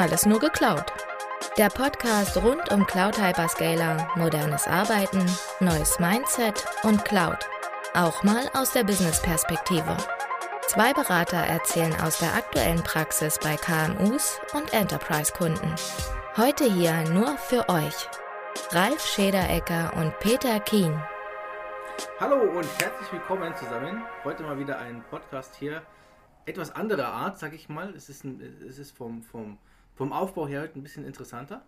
Alles nur geklaut. Der Podcast rund um Cloud Hyperscaler, modernes Arbeiten, neues Mindset und Cloud. Auch mal aus der Business-Perspektive. Zwei Berater erzählen aus der aktuellen Praxis bei KMUs und Enterprise-Kunden. Heute hier nur für euch. Ralf Schederecker und Peter Kien. Hallo und herzlich willkommen zusammen. Heute mal wieder ein Podcast hier. Etwas anderer Art, sag ich mal. Es ist, ein, es ist vom, vom, vom Aufbau her heute ein bisschen interessanter.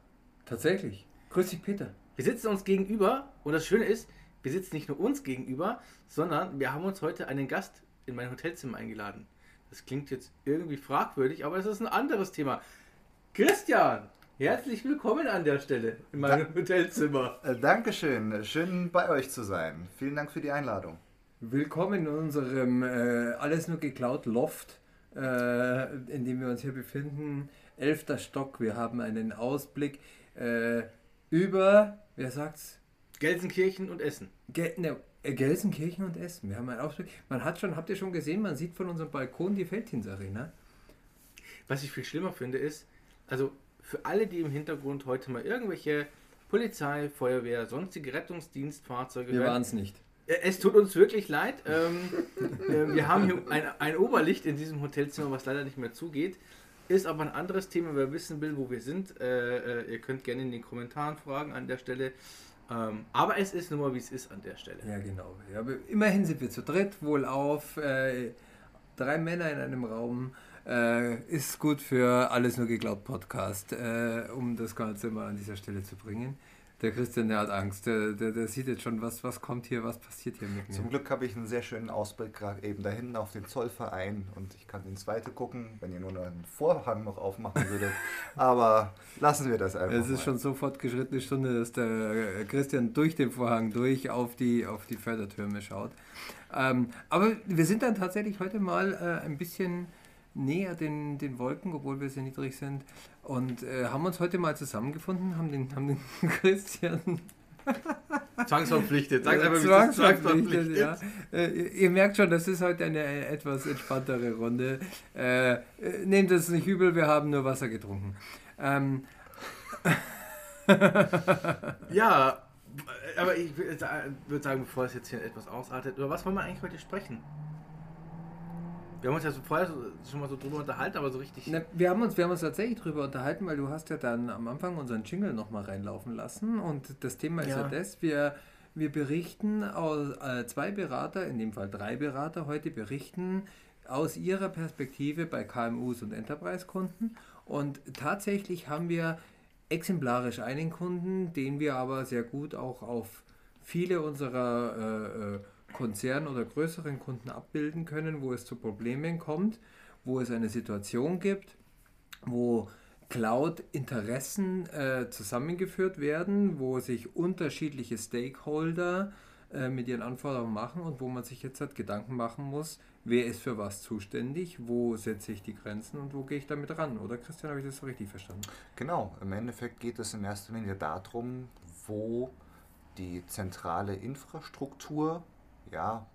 Tatsächlich. Grüß dich, Peter. Wir sitzen uns gegenüber und das Schöne ist, wir sitzen nicht nur uns gegenüber, sondern wir haben uns heute einen Gast in mein Hotelzimmer eingeladen. Das klingt jetzt irgendwie fragwürdig, aber es ist ein anderes Thema. Christian, herzlich willkommen an der Stelle in meinem Da- Hotelzimmer. Äh, Dankeschön, schön bei euch zu sein. Vielen Dank für die Einladung. Willkommen in unserem äh, Alles nur geklaut Loft, äh, in dem wir uns hier befinden. Elfter Stock. Wir haben einen Ausblick äh, über, wer sagt's? Gelsenkirchen und Essen. Gel ne, äh, Gelsenkirchen und Essen. Wir haben einen Ausblick. Man hat schon, habt ihr schon gesehen, man sieht von unserem Balkon die Feldhins Arena. Was ich viel schlimmer finde, ist, also für alle, die im Hintergrund heute mal irgendwelche Polizei, Feuerwehr, sonstige Rettungsdienstfahrzeuge Wir waren es nicht. äh, es tut uns wirklich leid. Ähm, äh, wir haben hier ein, ein Oberlicht in diesem Hotelzimmer, was leider nicht mehr zugeht. Ist aber ein anderes Thema, wer wissen will, wo wir sind. Äh, äh, ihr könnt gerne in den Kommentaren fragen an der Stelle. Ähm, aber es ist nun mal, wie es ist an der Stelle. Ja, genau. Ja, immerhin sind wir zu dritt, wohlauf. Äh, drei Männer in einem Raum. Äh, ist gut für Alles nur geglaubt Podcast, äh, um das Ganze mal an dieser Stelle zu bringen. Der Christian, der hat Angst. Der, der, der sieht jetzt schon, was, was kommt hier, was passiert hier mit mir. Zum Glück habe ich einen sehr schönen Ausblick gerade eben da hinten auf den Zollverein und ich kann ins Weite gucken, wenn ihr nur noch einen Vorhang noch aufmachen würdet. Aber lassen wir das einfach. Es ist mal. schon so fortgeschrittene Stunde, dass der äh, Christian durch den Vorhang durch auf die, auf die Fördertürme schaut. Ähm, aber wir sind dann tatsächlich heute mal äh, ein bisschen näher den, den Wolken, obwohl wir sehr niedrig sind. Und äh, haben uns heute mal zusammengefunden, haben den, haben den Christian Zwangsverpflichtet. Sagt äh, einfach, zwangsverpflichtet. Ja. Äh, ihr- merkt schon, das ist heute eine äh, etwas entspanntere Runde. Äh, äh, nehmt es nicht übel, wir haben nur Wasser getrunken. Ähm, Ja, aber ich würde sagen, bevor es jetzt hier etwas ausartet, über was wollen wir eigentlich heute sprechen? Wir haben uns ja so vorher so, schon mal so drüber unterhalten, aber so richtig. Na, wir, haben uns, wir haben uns tatsächlich darüber unterhalten, weil du hast ja dann am Anfang unseren Jingle nochmal reinlaufen lassen und das Thema ist ja, Ja. das, wir, wir berichten, aus, äh, zwei Berater, in dem Fall drei Berater heute berichten aus ihrer Perspektive bei KMUs und Enterprise-Kunden und tatsächlich haben wir exemplarisch einen Kunden, den wir aber sehr gut auch auf viele unserer äh, äh, Konzern- oder größeren Kunden abbilden können, wo es zu Problemen kommt, wo es eine Situation gibt, wo Cloud-Interessen äh, zusammengeführt werden, wo sich unterschiedliche Stakeholder äh, mit ihren Anforderungen machen und wo man sich jetzt halt Gedanken machen muss, wer ist für was zuständig, wo setze ich die Grenzen und wo gehe ich damit ran. Oder Christian, habe ich das so richtig verstanden? Genau, im Endeffekt geht es in erster Linie darum, wo die zentrale Infrastruktur ja,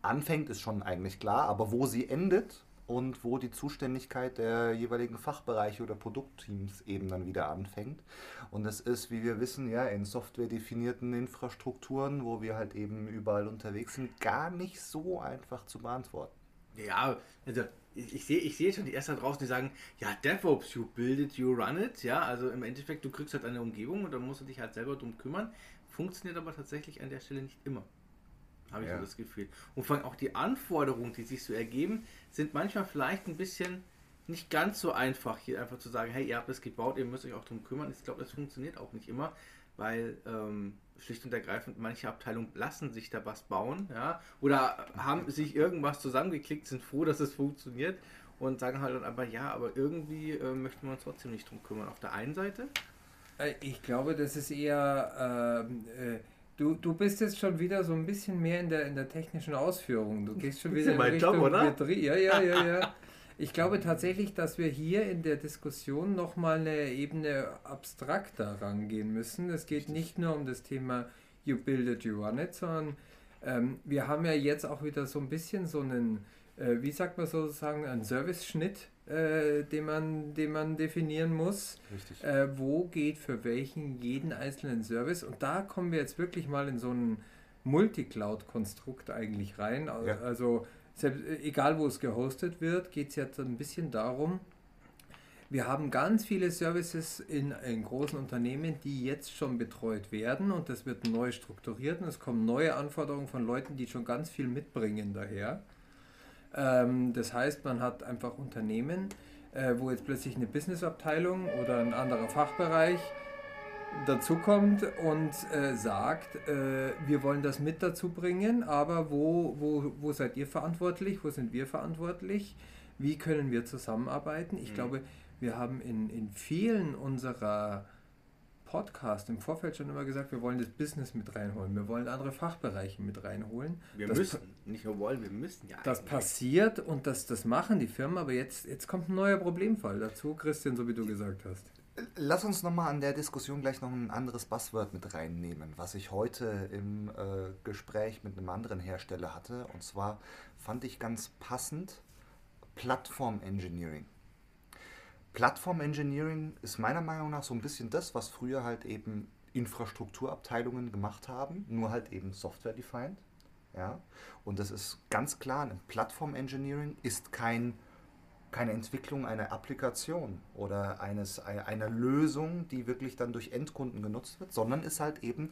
anfängt, ist schon eigentlich klar, aber wo sie endet und wo die Zuständigkeit der jeweiligen Fachbereiche oder Produktteams eben dann wieder anfängt. Und das ist, wie wir wissen, ja, in Software definierten Infrastrukturen, wo wir halt eben überall unterwegs sind, gar nicht so einfach zu beantworten. Ja, also ich, sehe ich sehe schon die ersten da draußen, die sagen, ja, DevOps, you build it, you run it. Ja, also im Endeffekt, du kriegst halt eine Umgebung und dann musst du dich halt selber drum kümmern. Funktioniert aber tatsächlich an der Stelle nicht immer. Habe ich Ja. so das Gefühl. Und vor allem auch die Anforderungen, die sich so ergeben, sind manchmal vielleicht ein bisschen nicht ganz so einfach, hier einfach zu sagen, hey, ihr habt das gebaut, ihr müsst euch auch drum kümmern. Ich glaube, das funktioniert auch nicht immer, weil ähm, schlicht und ergreifend manche Abteilungen lassen sich da was bauen, ja, oder haben sich irgendwas zusammengeklickt, sind froh, dass es funktioniert und sagen halt dann aber, ja, aber irgendwie äh, möchten wir uns trotzdem nicht drum kümmern. Auf der einen Seite, Äh, Ich glaube, das ist eher. ähm, äh, du, du bist jetzt schon wieder so ein bisschen mehr in der, in der technischen Ausführung. Du gehst schon wieder ja mein Job, oder? Betrieb. Ja, ja, ja, ja. Ich glaube tatsächlich, dass wir hier in der Diskussion nochmal eine Ebene abstrakter rangehen müssen. Es geht nicht nur um das Thema You build it, you run it, sondern ähm, wir haben ja jetzt auch wieder so ein bisschen so einen wie sagt man sozusagen, einen Service-Schnitt, äh, den, man, den man definieren muss. Richtig. Äh, wo geht für welchen jeden einzelnen Service? Und da kommen wir jetzt wirklich mal in so ein Multicloud-Konstrukt eigentlich rein. Ja. Also selbst, äh, egal wo es gehostet wird, geht es jetzt ein bisschen darum, wir haben ganz viele Services in, in, großen Unternehmen, die jetzt schon betreut werden und das wird neu strukturiert und es kommen neue Anforderungen von Leuten, die schon ganz viel mitbringen daher. Ähm, das heißt, man hat einfach Unternehmen, äh, wo jetzt plötzlich eine Businessabteilung oder ein anderer Fachbereich dazukommt und äh, sagt, äh, wir wollen das mit dazu bringen, aber wo, wo, wo seid ihr verantwortlich, wo sind wir verantwortlich, wie können wir zusammenarbeiten? Ich Mhm. glaube, wir haben in, in vielen unserer Podcasts im Vorfeld schon immer gesagt, wir wollen das Business mit reinholen, wir wollen andere Fachbereiche mit reinholen. Wir Das müssen, nicht nur wollen, wir müssen ja. Das eigentlich. passiert und das, das machen die Firmen, aber jetzt, jetzt kommt ein neuer Problemfall dazu, Christian, so wie du gesagt hast. Lass uns nochmal an der Diskussion gleich noch ein anderes Buzzword mit reinnehmen, was ich heute im äh, Gespräch mit einem anderen Hersteller hatte. Und zwar fand ich ganz passend Plattform Engineering. Plattform Engineering ist meiner Meinung nach so ein bisschen das, was früher halt eben Infrastrukturabteilungen gemacht haben, nur halt eben Software-defined. Ja? Und das ist ganz klar, ein Plattform Engineering ist kein keine Entwicklung einer Applikation oder eines, einer Lösung, die wirklich dann durch Endkunden genutzt wird, sondern ist halt eben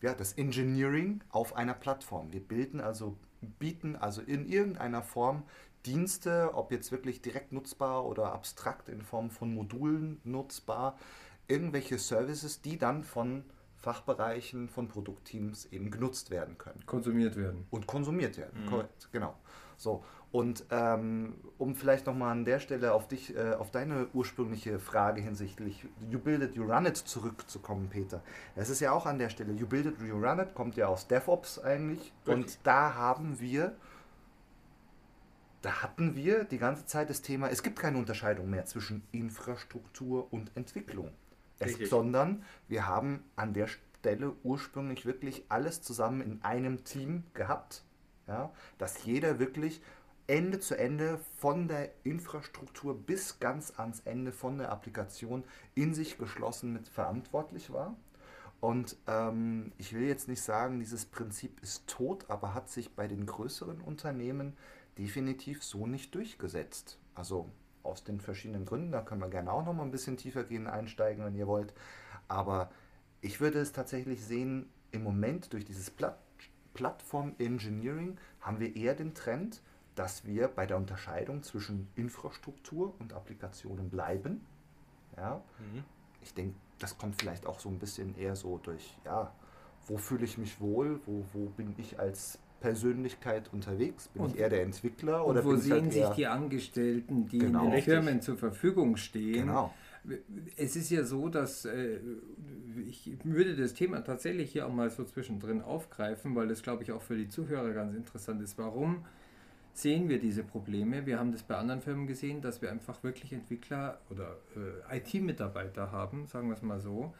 ja, das Engineering auf einer Plattform. Wir bilden also, bieten also in irgendeiner Form Dienste, ob jetzt wirklich direkt nutzbar oder abstrakt in Form von Modulen nutzbar, irgendwelche Services, die dann von Fachbereichen, von Produktteams eben genutzt werden können Konsumiert werden. und konsumiert werden. Mhm. Korrekt, genau. So. Und ähm, um vielleicht nochmal an der Stelle auf dich, äh, auf deine ursprüngliche Frage hinsichtlich You Build It, You Run It zurückzukommen, Peter. Es ist ja auch an der Stelle, You Build It, You Run It kommt ja aus DevOps eigentlich. Richtig. Und da haben wir, da hatten wir die ganze Zeit das Thema, es gibt keine Unterscheidung mehr zwischen Infrastruktur und Entwicklung. Es, sondern wir haben an der Stelle ursprünglich wirklich alles zusammen in einem Team gehabt, ja, dass jeder wirklich Ende zu Ende von der Infrastruktur bis ganz ans Ende von der Applikation in sich geschlossen mit verantwortlich war. Und ähm, ich will jetzt nicht sagen, dieses Prinzip ist tot, aber hat sich bei den größeren Unternehmen definitiv so nicht durchgesetzt. Also aus den verschiedenen Gründen, da können wir gerne auch noch mal ein bisschen tiefer gehen, einsteigen, wenn ihr wollt. Aber ich würde es tatsächlich sehen, im Moment durch dieses Platt Plattform Engineering haben wir eher den Trend, dass wir bei der Unterscheidung zwischen Infrastruktur und Applikationen bleiben. Ja, Mhm. ich denke, das kommt vielleicht auch so ein bisschen eher so durch, ja, wo fühle ich mich wohl, wo, wo bin ich als Persönlichkeit unterwegs? Bin Und- ich eher der Entwickler Und oder wo bin ich sehen halt sich eher, die Angestellten, die Genau. in den Richtig. Firmen zur Verfügung stehen? Genau. Es ist ja so, dass äh, ich würde das Thema tatsächlich hier auch mal so zwischendrin aufgreifen, weil das, glaube ich, auch für die Zuhörer ganz interessant ist. Warum sehen wir diese Probleme? Wir haben das bei anderen Firmen gesehen, dass wir einfach wirklich Entwickler oder äh, IT-Mitarbeiter haben, sagen wir es mal so,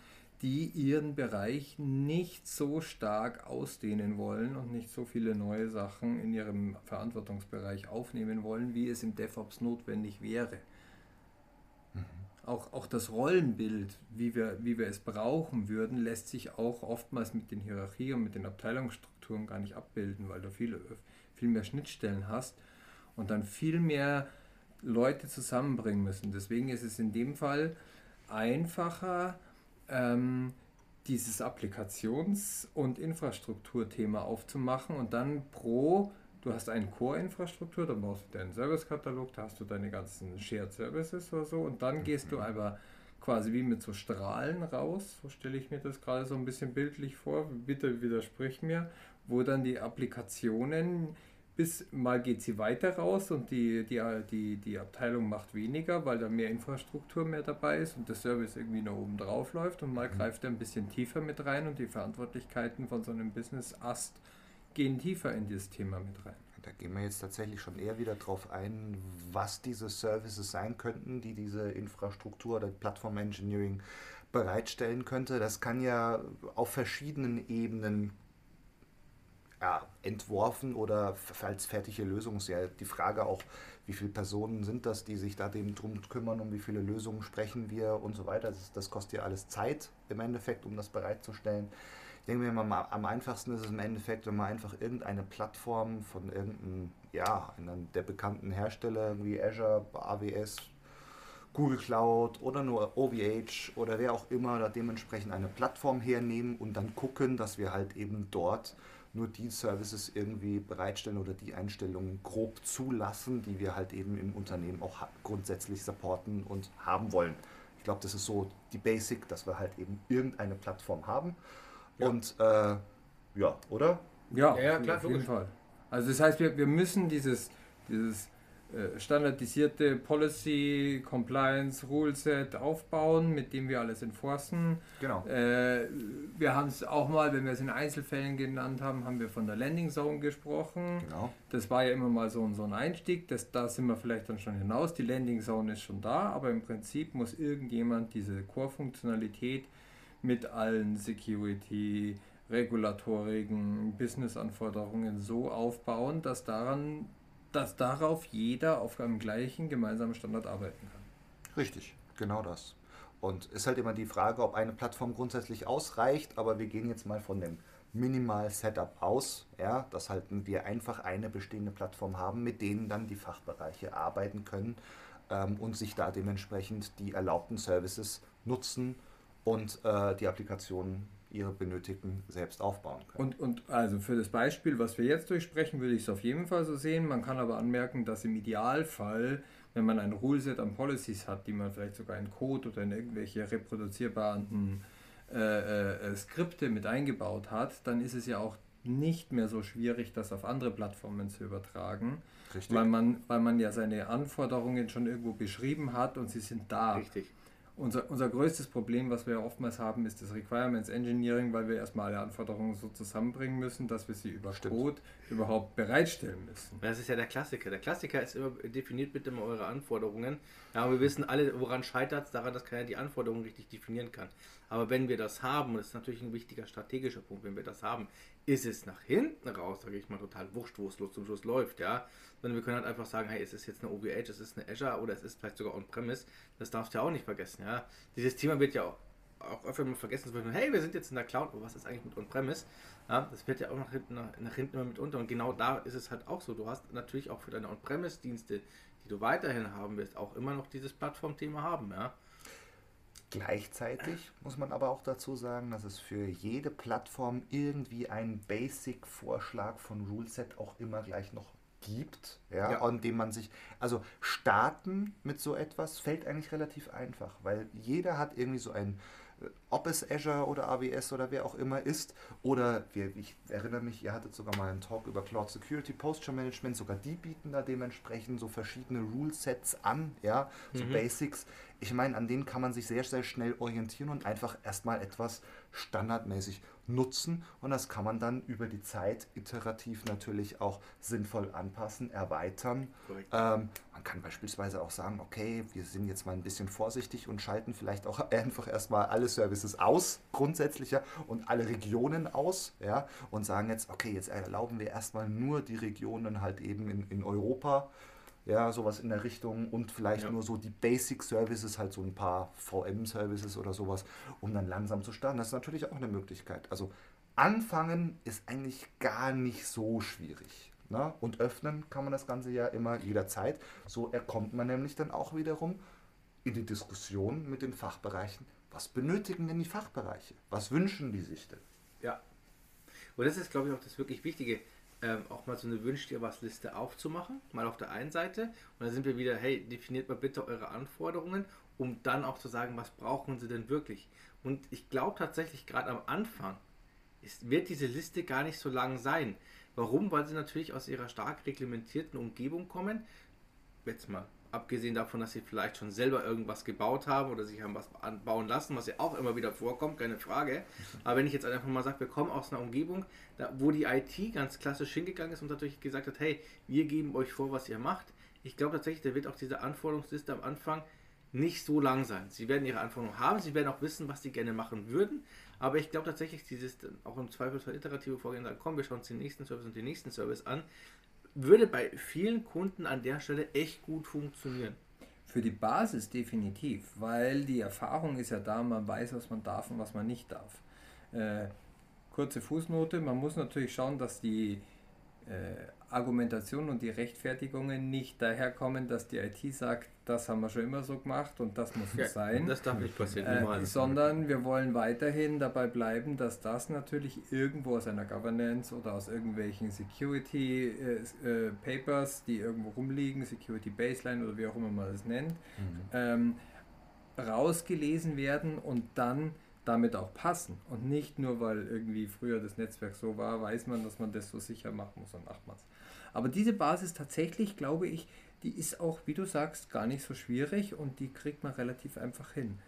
die ihren Bereich nicht so stark ausdehnen wollen und nicht so viele neue Sachen in ihrem Verantwortungsbereich aufnehmen wollen, wie es im DevOps notwendig wäre auch, auch das Rollenbild, wie wir, wie wir es brauchen würden, lässt sich auch oftmals mit den Hierarchien und mit den Abteilungsstrukturen gar nicht abbilden, weil du viel, viel mehr Schnittstellen hast und dann viel mehr Leute zusammenbringen müssen. Deswegen ist es in dem Fall einfacher, ähm, dieses Applikations- und Infrastrukturthema aufzumachen und dann pro Du hast eine Core-Infrastruktur, dann baust du deinen Service-Katalog, da hast du deine ganzen Shared Services oder so und dann gehst du aber quasi wie mit so Strahlen raus, so stelle ich mir das gerade so ein bisschen bildlich vor, bitte widersprich mir, wo dann die Applikationen, bis mal geht sie weiter raus und die, die, die, die Abteilung macht weniger, weil da mehr Infrastruktur mehr dabei ist und der Service irgendwie nach oben drauf läuft und mal greift er ein bisschen tiefer mit rein und die Verantwortlichkeiten von so einem Business-Ast gehen tiefer in dieses Thema mit rein. Da gehen wir jetzt tatsächlich schon eher wieder drauf ein, was diese Services sein könnten, die diese Infrastruktur oder Plattform Engineering bereitstellen könnte. Das kann ja auf verschiedenen Ebenen ja, entworfen oder als fertige Lösung. Ist ja die Frage auch, wie viele Personen sind das, die sich da dem drum kümmern, um wie viele Lösungen sprechen wir und so weiter. Das, das kostet ja alles Zeit im Endeffekt, um das bereitzustellen. Ich denke mir mal, am einfachsten ist es im Endeffekt, wenn man einfach irgendeine Plattform von irgendeinem, ja, einem der bekannten Hersteller, wie Azure, AWS, Google Cloud oder nur OVH oder wer auch immer da dementsprechend eine Plattform hernehmen und dann gucken, dass wir halt eben dort nur die Services irgendwie bereitstellen oder die Einstellungen grob zulassen, die wir halt eben im Unternehmen auch grundsätzlich supporten und haben wollen. Ich glaube, das ist so die Basic, dass wir halt eben irgendeine Plattform haben. Ja. Und äh, ja, oder? Ja, ja klar, auf jeden Fall. Also das heißt, wir, wir müssen dieses, dieses standardisierte Policy, Compliance, Rule Set aufbauen, mit dem wir alles enforcen. Genau. Äh, wir haben es auch mal, wenn wir es in Einzelfällen genannt haben, haben wir von der Landing Zone gesprochen. Genau. Das war ja immer mal so, so ein Einstieg, das, da sind wir vielleicht dann schon hinaus. Die Landing Zone ist schon da, aber im Prinzip muss irgendjemand diese Core-Funktionalität mit allen Security, regulatorigen Business-Anforderungen so aufbauen, dass daran dass darauf jeder auf einem gleichen gemeinsamen Standard arbeiten kann. Richtig, genau das. Und ist halt immer die Frage, ob eine Plattform grundsätzlich ausreicht, aber wir gehen jetzt mal von dem Minimal-Setup aus, ja, dass halt wir einfach eine bestehende Plattform haben, mit denen dann die Fachbereiche arbeiten können ähm, und sich da dementsprechend die erlaubten Services nutzen und äh, die Applikationen ihre benötigten selbst aufbauen können. Und, und also für das Beispiel, was wir jetzt durchsprechen, würde ich es auf jeden Fall so sehen. Man kann aber anmerken, dass im Idealfall, wenn man ein Ruleset an Policies hat, die man vielleicht sogar in Code oder in irgendwelche reproduzierbaren äh, äh, Skripte mit eingebaut hat, dann ist es ja auch nicht mehr so schwierig, das auf andere Plattformen zu übertragen. Richtig. Weil man, weil man ja seine Anforderungen schon irgendwo beschrieben hat und sie sind da. Richtig. Unser, unser größtes Problem, was wir oftmals haben, ist das Requirements Engineering, weil wir erstmal alle Anforderungen so zusammenbringen müssen, dass wir sie über Stimmt. Code überhaupt bereitstellen müssen. Das ist ja der Klassiker. Der Klassiker ist immer, definiert bitte mal eure Anforderungen. Ja, wir wissen alle, woran scheitert es, daran, dass keiner die Anforderungen richtig definieren kann. Aber wenn wir das haben, und das ist natürlich ein wichtiger strategischer Punkt, wenn wir das haben, ist es nach hinten raus, sage ich mal, total wurscht, wo es zum Schluss läuft, ja. Sondern wir können halt einfach sagen, hey, es ist jetzt eine OVH, es ist eine Azure oder es ist vielleicht sogar On-Premise. Das darfst du ja auch nicht vergessen, ja. Dieses Thema wird ja auch, auch öfter mal vergessen, so, hey, wir sind jetzt in der Cloud, aber was ist eigentlich mit On-Premise? Ja, das wird ja auch nach hinten, nach, nach hinten immer mit unter. Und genau da ist es halt auch so. Du hast natürlich auch für deine On-Premise-Dienste, die du weiterhin haben wirst, auch immer noch dieses Plattformthema haben, ja. Gleichzeitig muss man aber auch dazu sagen, dass es für jede Plattform irgendwie einen Basic-Vorschlag von Ruleset auch immer gleich noch gibt, ja, ja, an dem man sich, also starten mit so etwas fällt eigentlich relativ einfach, weil jeder hat irgendwie so ein ob es Azure oder AWS oder wer auch immer ist. Oder wir, ich erinnere mich, ihr hattet sogar mal einen Talk über Cloud Security, Posture Management, sogar die bieten da dementsprechend so verschiedene Rule Sets an, ja, so mhm. Basics. Ich meine, an denen kann man sich sehr, sehr schnell orientieren und einfach erstmal etwas standardmäßig nutzen. Und das kann man dann über die Zeit iterativ natürlich auch sinnvoll anpassen, erweitern. Ähm, man kann beispielsweise auch sagen, okay, wir sind jetzt mal ein bisschen vorsichtig und schalten vielleicht auch einfach erstmal alle Services aus, grundsätzlicher und alle Regionen aus, ja, und sagen jetzt, okay, jetzt erlauben wir erstmal nur die Regionen halt eben in, in Europa ja, sowas in der Richtung und vielleicht ja. nur so die Basic Services, halt so ein paar VM-Services oder sowas, um dann langsam zu starten. Das ist natürlich auch eine Möglichkeit. Also anfangen ist eigentlich gar nicht so schwierig. Ne? Und öffnen kann man das Ganze ja immer jederzeit. So erkommt man nämlich dann auch wiederum in die Diskussion mit den Fachbereichen. Was benötigen denn die Fachbereiche? Was wünschen die sich denn? Ja. Und das ist, glaube ich, auch das wirklich Wichtige ähm, auch mal so eine Wünsch dir was Liste aufzumachen, mal auf der einen Seite. Und dann sind wir wieder, hey, definiert mal bitte eure Anforderungen, um dann auch zu sagen, was brauchen sie denn wirklich. Und ich glaube tatsächlich, gerade am Anfang ist, wird diese Liste gar nicht so lang sein. Warum? Weil sie natürlich aus ihrer stark reglementierten Umgebung kommen. Jetzt mal abgesehen davon, dass sie vielleicht schon selber irgendwas gebaut haben oder sich haben was bauen lassen, was ja auch immer wieder vorkommt, keine Frage. Aber wenn ich jetzt einfach mal sage, wir kommen aus einer Umgebung, da, wo die IT ganz klassisch hingegangen ist und natürlich gesagt hat, hey, wir geben euch vor, was ihr macht. Ich glaube tatsächlich, da wird auch diese Anforderungsliste am Anfang nicht so lang sein. Sie werden ihre Anforderungen haben, sie werden auch wissen, was sie gerne machen würden, aber ich glaube tatsächlich, dieses auch im Zweifelsfall iterative Vorgehen sagen, komm, wir schauen uns den nächsten Service und den nächsten Service an, würde bei vielen Kunden an der Stelle echt gut funktionieren. Für die Basis definitiv, weil die Erfahrung ist ja da, man weiß, was man darf und was man nicht darf. Äh, kurze Fußnote, man muss natürlich schauen, dass die äh, Argumentation und die Rechtfertigungen nicht daherkommen, dass die IT sagt, das haben wir schon immer so gemacht und das muss ja, sein. Das darf nicht passieren. Äh, sondern wir wollen weiterhin dabei bleiben, dass das natürlich irgendwo aus einer Governance oder aus irgendwelchen Security äh, äh, Papers, die irgendwo rumliegen, Security Baseline oder wie auch immer man das nennt, mhm. ähm, rausgelesen werden und dann damit auch passen. Und nicht nur, weil irgendwie früher das Netzwerk so war, weiß man, dass man das so sicher machen muss und macht man es. Aber diese Basis tatsächlich, glaube ich, die ist auch, wie du sagst, gar nicht so schwierig und die kriegt man relativ einfach hin.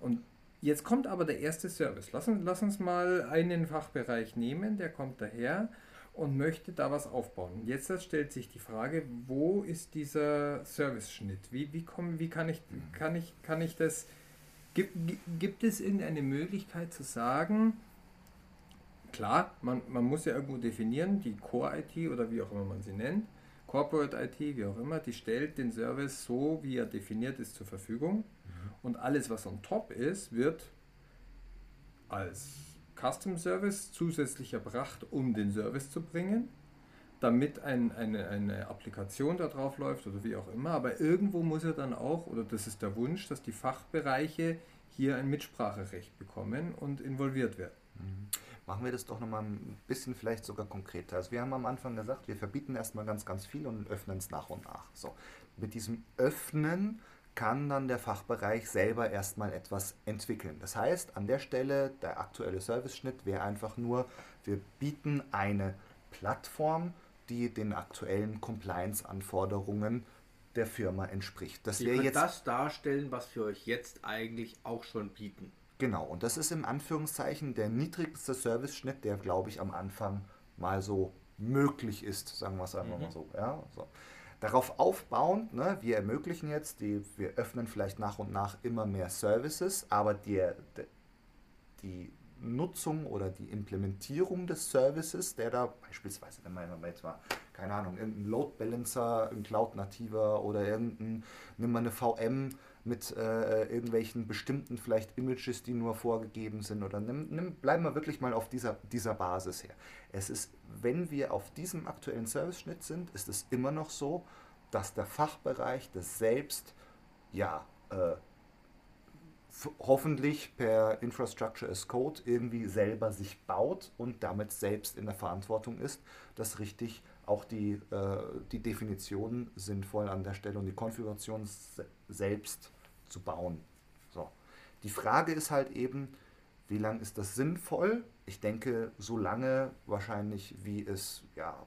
Und jetzt kommt aber der erste Service. Lass, lass uns mal einen Fachbereich nehmen, der kommt daher und möchte da was aufbauen. Jetzt stellt sich die Frage, wo ist dieser Service-Schnitt? Wie, wie, komm, wie kann, ich, kann, ich, kann ich das Gibt, gibt es irgendeine Möglichkeit zu sagen, klar, man, man muss ja irgendwo definieren, die Core-IT oder wie auch immer man sie nennt, Corporate IT, wie auch immer, die stellt den Service so, wie er definiert ist, zur Verfügung. Mhm. Und alles, was on top ist, wird als Custom Service zusätzlich erbracht, um den Service zu bringen damit ein, eine, eine Applikation da drauf läuft oder wie auch immer. Aber irgendwo muss er dann auch, oder das ist der Wunsch, dass die Fachbereiche hier ein Mitspracherecht bekommen und involviert werden. Mhm. Machen wir das doch nochmal ein bisschen vielleicht sogar konkreter. Also wir haben am Anfang gesagt, wir verbieten erstmal ganz, ganz viel und öffnen es nach und nach. So, mit diesem Öffnen kann dann der Fachbereich selber erstmal etwas entwickeln. Das heißt, an der Stelle der aktuelle Service-Schnitt wäre einfach nur, wir bieten eine Plattform, die den aktuellen Compliance-Anforderungen der Firma entspricht. Das wir jetzt das darstellen, was wir euch jetzt eigentlich auch schon bieten. Genau, und das ist im Anführungszeichen der niedrigste Service-Schnitt, der, glaube ich, am Anfang mal so möglich ist, sagen wir es einfach mhm. mal so. Ja, so. Darauf aufbauend, ne, wir ermöglichen jetzt, die, wir öffnen vielleicht nach und nach immer mehr Services, aber der die Nutzung oder die Implementierung des Services, der da beispielsweise, wenn man jetzt mal, keine Ahnung, irgendein Load Balancer, ein Cloud-Nativer oder irgendein, nimm mal eine VM mit äh, irgendwelchen bestimmten vielleicht Images, die nur vorgegeben sind oder nimm, nimm, bleiben wir wirklich mal auf dieser, dieser Basis her. Es ist, wenn wir auf diesem aktuellen Service-Schnitt sind, ist es immer noch so, dass der Fachbereich das selbst ja, äh, hoffentlich per Infrastructure as Code irgendwie selber sich baut und damit selbst in der Verantwortung ist, dass richtig auch die, äh, die Definitionen sinnvoll an der Stelle und die Konfiguration selbst zu bauen. So. Die Frage ist halt eben, wie lange ist das sinnvoll? Ich denke, so lange wahrscheinlich, wie es ja,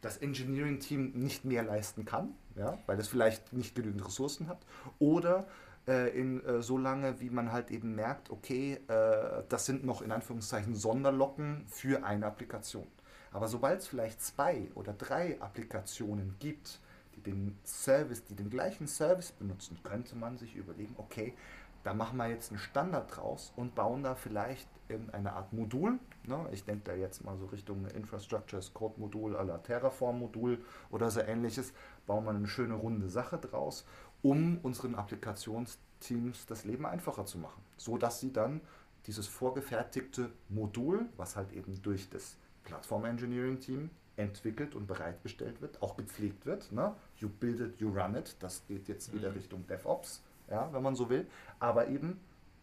das Engineering-Team nicht mehr leisten kann, ja, weil es vielleicht nicht genügend Ressourcen hat, oder äh, in, äh, so lange, wie man halt eben merkt, okay, äh, das sind noch in Anführungszeichen Sonderlocken für eine Applikation. Aber sobald es vielleicht zwei oder drei Applikationen gibt, den Service, die den gleichen Service benutzen, könnte man sich überlegen, okay, da machen wir jetzt einen Standard draus und bauen da vielleicht irgendeine Art Modul. Ne? Ich denke da jetzt mal so Richtung Infrastructure as Code Modul, aller Terraform Modul oder so ähnliches. Bauen wir eine schöne runde Sache draus um unseren Applikationsteams das Leben einfacher zu machen, so dass sie dann dieses vorgefertigte Modul, was halt eben durch das Plattform Engineering Team entwickelt und bereitgestellt wird, auch gepflegt wird. Ne? You build it, you run it. Das geht jetzt wieder mhm. Richtung DevOps, ja, wenn man so will, aber eben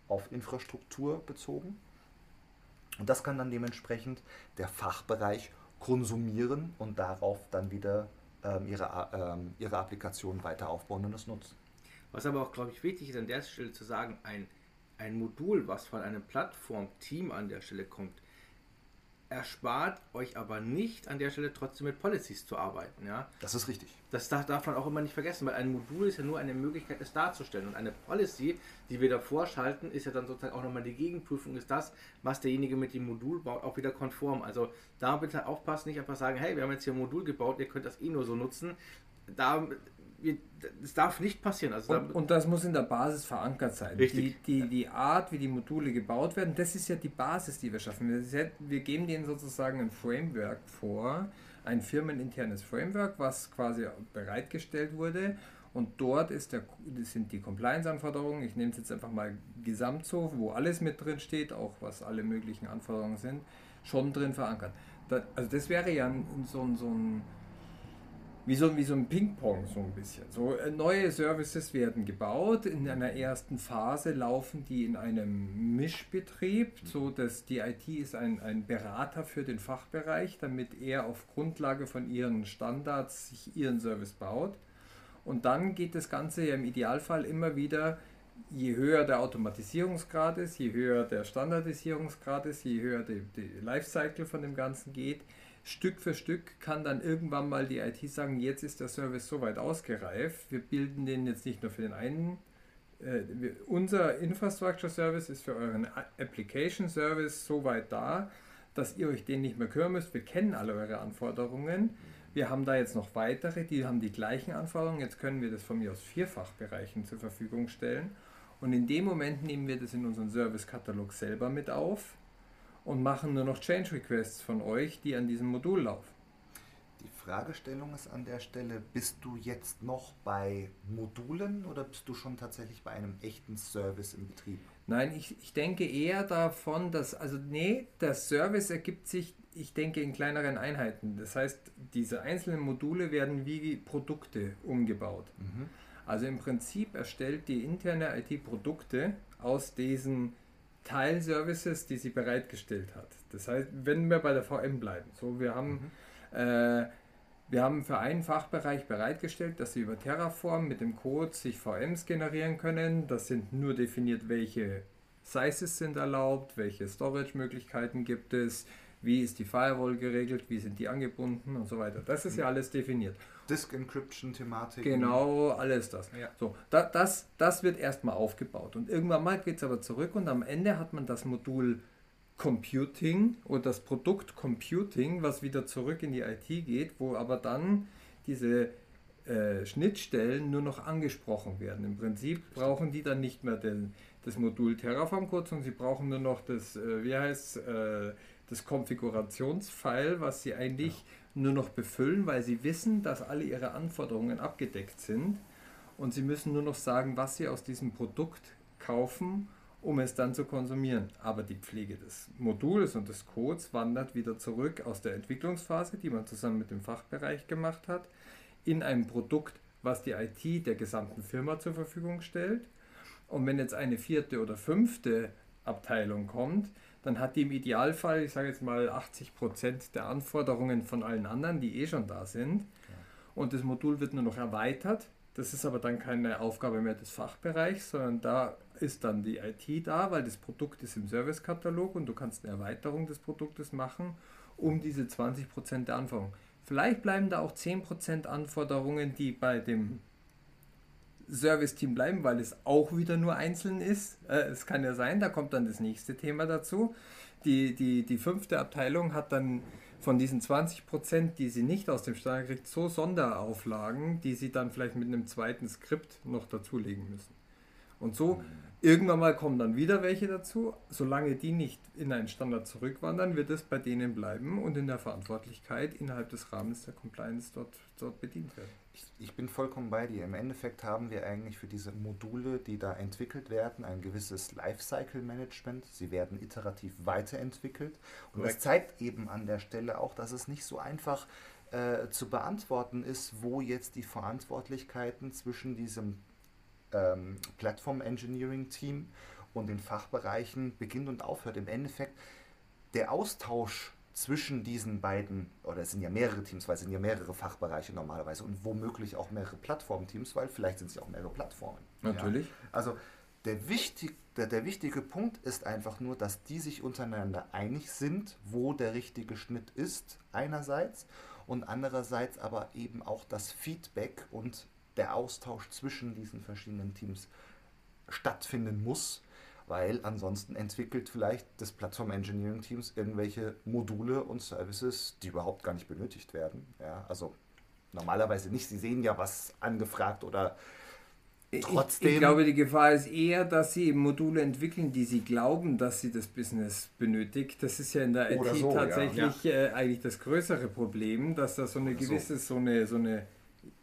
auf Infrastruktur bezogen. Und das kann dann dementsprechend der Fachbereich konsumieren und darauf dann wieder ähm, ihre, ähm, ihre Applikation weiter aufbauen und es nutzen. Was aber auch, glaube ich, wichtig ist an der Stelle zu sagen, ein, ein Modul, was von einem Plattform-Team an der Stelle kommt, erspart euch aber nicht an der Stelle trotzdem mit Policies zu arbeiten. Ja? Das ist richtig. Das darf, darf man auch immer nicht vergessen, weil ein Modul ist ja nur eine Möglichkeit, es darzustellen. Und eine Policy, die wir davor schalten, ist ja dann sozusagen auch nochmal die Gegenprüfung, ist das, was derjenige mit dem Modul baut, auch wieder konform. Also da bitte aufpassen, nicht einfach sagen, hey, wir haben jetzt hier ein Modul gebaut, ihr könnt das eh nur so nutzen. Da es darf nicht passieren. Also und, und, das muss in der Basis verankert sein. Richtig. Die, die, die Art, wie die Module gebaut werden, das ist ja die Basis, die wir schaffen. Wir, wir geben denen sozusagen ein Framework vor, ein firmeninternes Framework, was quasi bereitgestellt wurde. Und dort ist der, sind die Compliance-Anforderungen, ich nehme es jetzt einfach mal gesamt so, wo alles mit drin steht, auch was alle möglichen Anforderungen sind, schon drin verankert. Da, also das wäre ja so, so ein wie so, wie so ein Ping-Pong so ein bisschen. So äh, neue Services werden gebaut. In einer ersten Phase laufen die in einem Mischbetrieb, so dass die IT ist ein, ein Berater für den Fachbereich, damit er auf Grundlage von ihren Standards sich ihren Service baut. Und dann geht das Ganze ja im Idealfall immer wieder, je höher der Automatisierungsgrad ist, je höher der Standardisierungsgrad ist, je höher die Lifecycle von dem Ganzen geht, Stück für Stück kann dann irgendwann mal die IT sagen, jetzt ist der Service so weit ausgereift, wir bilden den jetzt nicht nur für den einen. Äh, wir, unser Infrastructure Service ist für euren Application Service so weit da, dass ihr euch den nicht mehr kümmern müsst. Wir kennen alle eure Anforderungen. Wir haben da jetzt noch weitere, die haben die gleichen Anforderungen. Jetzt können wir das von mir aus Vierfachbereichen zur Verfügung stellen. Und in dem Moment nehmen wir das in unseren Service-Katalog selber mit auf und machen nur noch Change Requests von euch, die an diesem Modul laufen. Die Fragestellung ist an der Stelle, bist du jetzt noch bei Modulen oder bist du schon tatsächlich bei einem echten Service im Betrieb? Nein, ich, ich denke eher davon, dass, also nee, der Service ergibt sich, ich denke, in kleineren Einheiten. Das heißt, diese einzelnen Module werden wie Produkte umgebaut. Mhm. Also im Prinzip erstellt die interne IT Produkte aus diesen Teilservices, die sie bereitgestellt hat. Das heißt, wenn wir bei der VM bleiben, so wir haben, mhm. äh, wir haben für einen Fachbereich bereitgestellt, dass sie über Terraform mit dem Code sich VMs generieren können. Das sind nur definiert, welche Sizes sind erlaubt, welche Storage-Möglichkeiten gibt es, wie ist die Firewall geregelt, wie sind die angebunden und so weiter. Das ist ja alles definiert. Disk Encryption Thematik. Genau, alles das. Ja. So, da, das, das wird erstmal aufgebaut und irgendwann mal geht es aber zurück und am Ende hat man das Modul Computing oder das Produkt Computing, was wieder zurück in die IT geht, wo aber dann diese äh, Schnittstellen nur noch angesprochen werden. Im Prinzip brauchen die dann nicht mehr den, das Modul Terraform Code, sondern sie brauchen nur noch das, äh, wie heißt äh, das Konfigurationsfile, was sie eigentlich ja nur noch befüllen, weil sie wissen, dass alle ihre Anforderungen abgedeckt sind und sie müssen nur noch sagen, was sie aus diesem Produkt kaufen, um es dann zu konsumieren. Aber die Pflege des Moduls und des Codes wandert wieder zurück aus der Entwicklungsphase, die man zusammen mit dem Fachbereich gemacht hat, in ein Produkt, was die IT der gesamten Firma zur Verfügung stellt. Und wenn jetzt eine vierte oder fünfte Abteilung kommt, dann hat die im Idealfall, ich sage jetzt mal, 80 Prozent der Anforderungen von allen anderen, die eh schon da sind. Ja. Und das Modul wird nur noch erweitert. Das ist aber dann keine Aufgabe mehr des Fachbereichs, sondern da ist dann die IT da, weil das Produkt ist im Servicekatalog und du kannst eine Erweiterung des Produktes machen, um diese 20 Prozent der Anforderungen. Vielleicht bleiben da auch 10% Anforderungen, die bei dem Service-Team bleiben, weil es auch wieder nur einzeln ist. Äh, es kann ja sein, da kommt dann das nächste Thema dazu. Die, die, die fünfte Abteilung hat dann von diesen 20 Prozent, die sie nicht aus dem Standard kriegt, so Sonderauflagen, die sie dann vielleicht mit einem zweiten Skript noch dazulegen müssen. Und so mhm. irgendwann mal kommen dann wieder welche dazu. Solange die nicht in einen Standard zurückwandern, wird es bei denen bleiben und in der Verantwortlichkeit innerhalb des Rahmens der Compliance dort, dort bedient werden. Ich, ich, bin vollkommen bei dir. Im Endeffekt haben wir eigentlich für diese Module, die da entwickelt werden, ein gewisses Lifecycle-Management. Sie werden iterativ weiterentwickelt. Und Correct. das zeigt eben an der Stelle auch, dass es nicht so einfach äh, zu beantworten ist, wo jetzt die Verantwortlichkeiten zwischen diesem ähm, Platform Engineering Team und den Fachbereichen beginnt und aufhört. Im Endeffekt der Austausch zwischen diesen beiden, oder es sind ja mehrere Teams, weil es sind ja mehrere Fachbereiche normalerweise und womöglich auch mehrere Plattformteams, weil vielleicht sind es ja auch mehrere Plattformen. Natürlich. Ja. Also der, wichtig, der, der wichtige Punkt ist einfach nur, dass die sich untereinander einig sind, wo der richtige Schnitt ist, einerseits, und andererseits aber eben auch das Feedback und der Austausch zwischen diesen verschiedenen Teams stattfinden muss weil ansonsten entwickelt vielleicht das Plattform Engineering Teams irgendwelche Module und Services, die überhaupt gar nicht benötigt werden. Ja, also normalerweise nicht. Sie sehen ja was angefragt oder trotzdem. Ich, ich, glaube, die Gefahr ist eher, dass sie Module entwickeln, die sie glauben, dass sie das Business benötigt. Das ist ja in der IT so, tatsächlich ja. äh, eigentlich das größere Problem, dass da so eine gewisse, so, so eine, so eine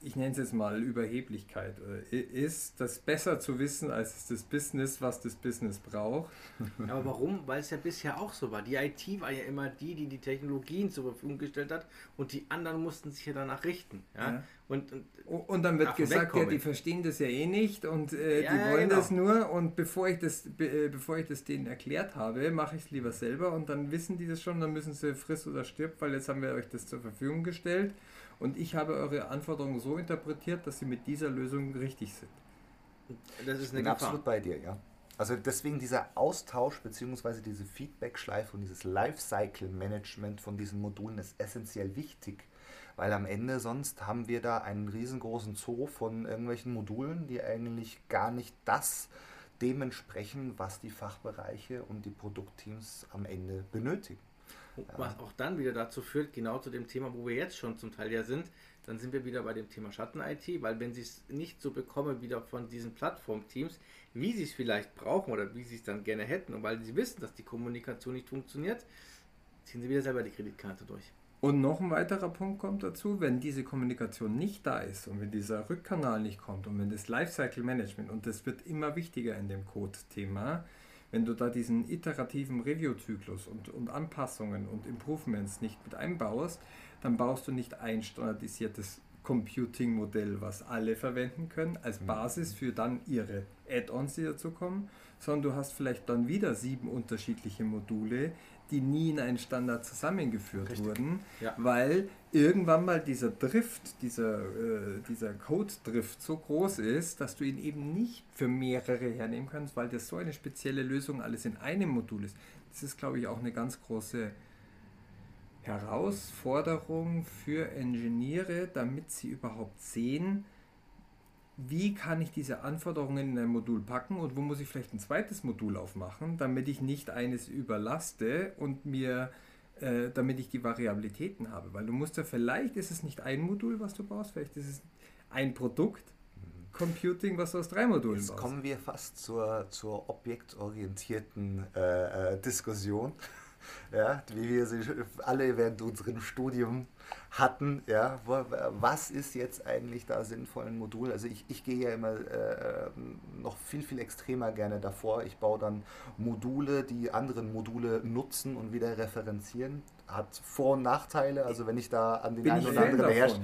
ich nenne es jetzt mal Überheblichkeit äh, ist, das besser zu wissen als das Business, was das Business braucht. Aber warum? Weil es ja bisher auch so war. Die IT war ja immer die, die die Technologien zur Verfügung gestellt hat und die anderen mussten sich ja danach richten. Ja? ja. Und, und, und, dann wird gesagt, ja, die verstehen das ja eh nicht und äh, ja, die wollen genau. das nur und bevor ich das, be, äh, bevor ich das denen erklärt habe, mache ich es lieber selber und dann wissen die das schon, dann müssen sie friss oder stirb, weil jetzt haben wir euch das zur Verfügung gestellt und ich habe eure Anforderungen so interpretiert, dass sie mit dieser Lösung richtig sind. Das ist eine ich bin Gefahr. absolut bei dir, ja. Also deswegen dieser Austausch bzw. diese Feedback-Schleife und dieses Lifecycle-Management von diesen Modulen ist essentiell wichtig, weil am Ende sonst haben wir da einen riesengroßen Zoo von irgendwelchen Modulen, die eigentlich gar nicht das dementsprechend, was die Fachbereiche und die Produktteams am Ende benötigen. Was auch dann wieder dazu führt, genau zu dem Thema, wo wir jetzt schon zum Teil ja sind, dann sind wir wieder bei dem Thema Schatten-IT, weil wenn sie es nicht so bekommen wieder von diesen Plattformteams, wie sie es vielleicht brauchen oder wie sie es dann gerne hätten und weil sie wissen, dass die Kommunikation nicht funktioniert, ziehen sie wieder selber die Kreditkarte durch. Und noch ein weiterer Punkt kommt dazu, wenn diese Kommunikation nicht da ist und wenn dieser Rückkanal nicht kommt und wenn das Lifecycle Management, und das wird immer wichtiger in dem Code-Thema, wenn du da diesen iterativen Review-Zyklus und, und Anpassungen und Improvements nicht mit einbaust, dann baust du nicht ein standardisiertes Computing-Modell, was alle verwenden können, als mhm. Basis für dann ihre Add-ons, die dazukommen, sondern du hast vielleicht dann wieder sieben unterschiedliche Module, die nie in einen Standard zusammengeführt Richtig. wurden, ja. weil irgendwann mal dieser Drift, dieser, äh, dieser Code-Drift so groß ist, dass du ihn eben nicht für mehrere hernehmen kannst, weil das so eine spezielle Lösung alles in einem Modul ist. Das ist, glaube ich, auch eine ganz große Herausforderung für Ingenieure, damit sie überhaupt sehen, wie kann ich diese Anforderungen in ein Modul packen und wo muss ich vielleicht ein zweites Modul aufmachen, damit ich nicht eines überlaste und mir, äh, damit ich die Variabilitäten habe. Weil du musst ja, vielleicht ist es nicht ein Modul, was du brauchst, vielleicht ist es ein Produkt, Computing, was aus drei Modulen Jetzt kommen wir fast zur, zur objektorientierten äh, äh, Diskussion ja, wie wir sie alle während unserem Studium hatten. Ja, was ist jetzt eigentlich da sinnvoll ein Modul? Also ich, ich gehe ja immer äh, noch viel, viel extremer gerne davor. Ich baue dann Module, die anderen Module nutzen und wieder referenzieren. Hat Vor- und Nachteile, also wenn ich da an den Bin einen oder anderen herrsche.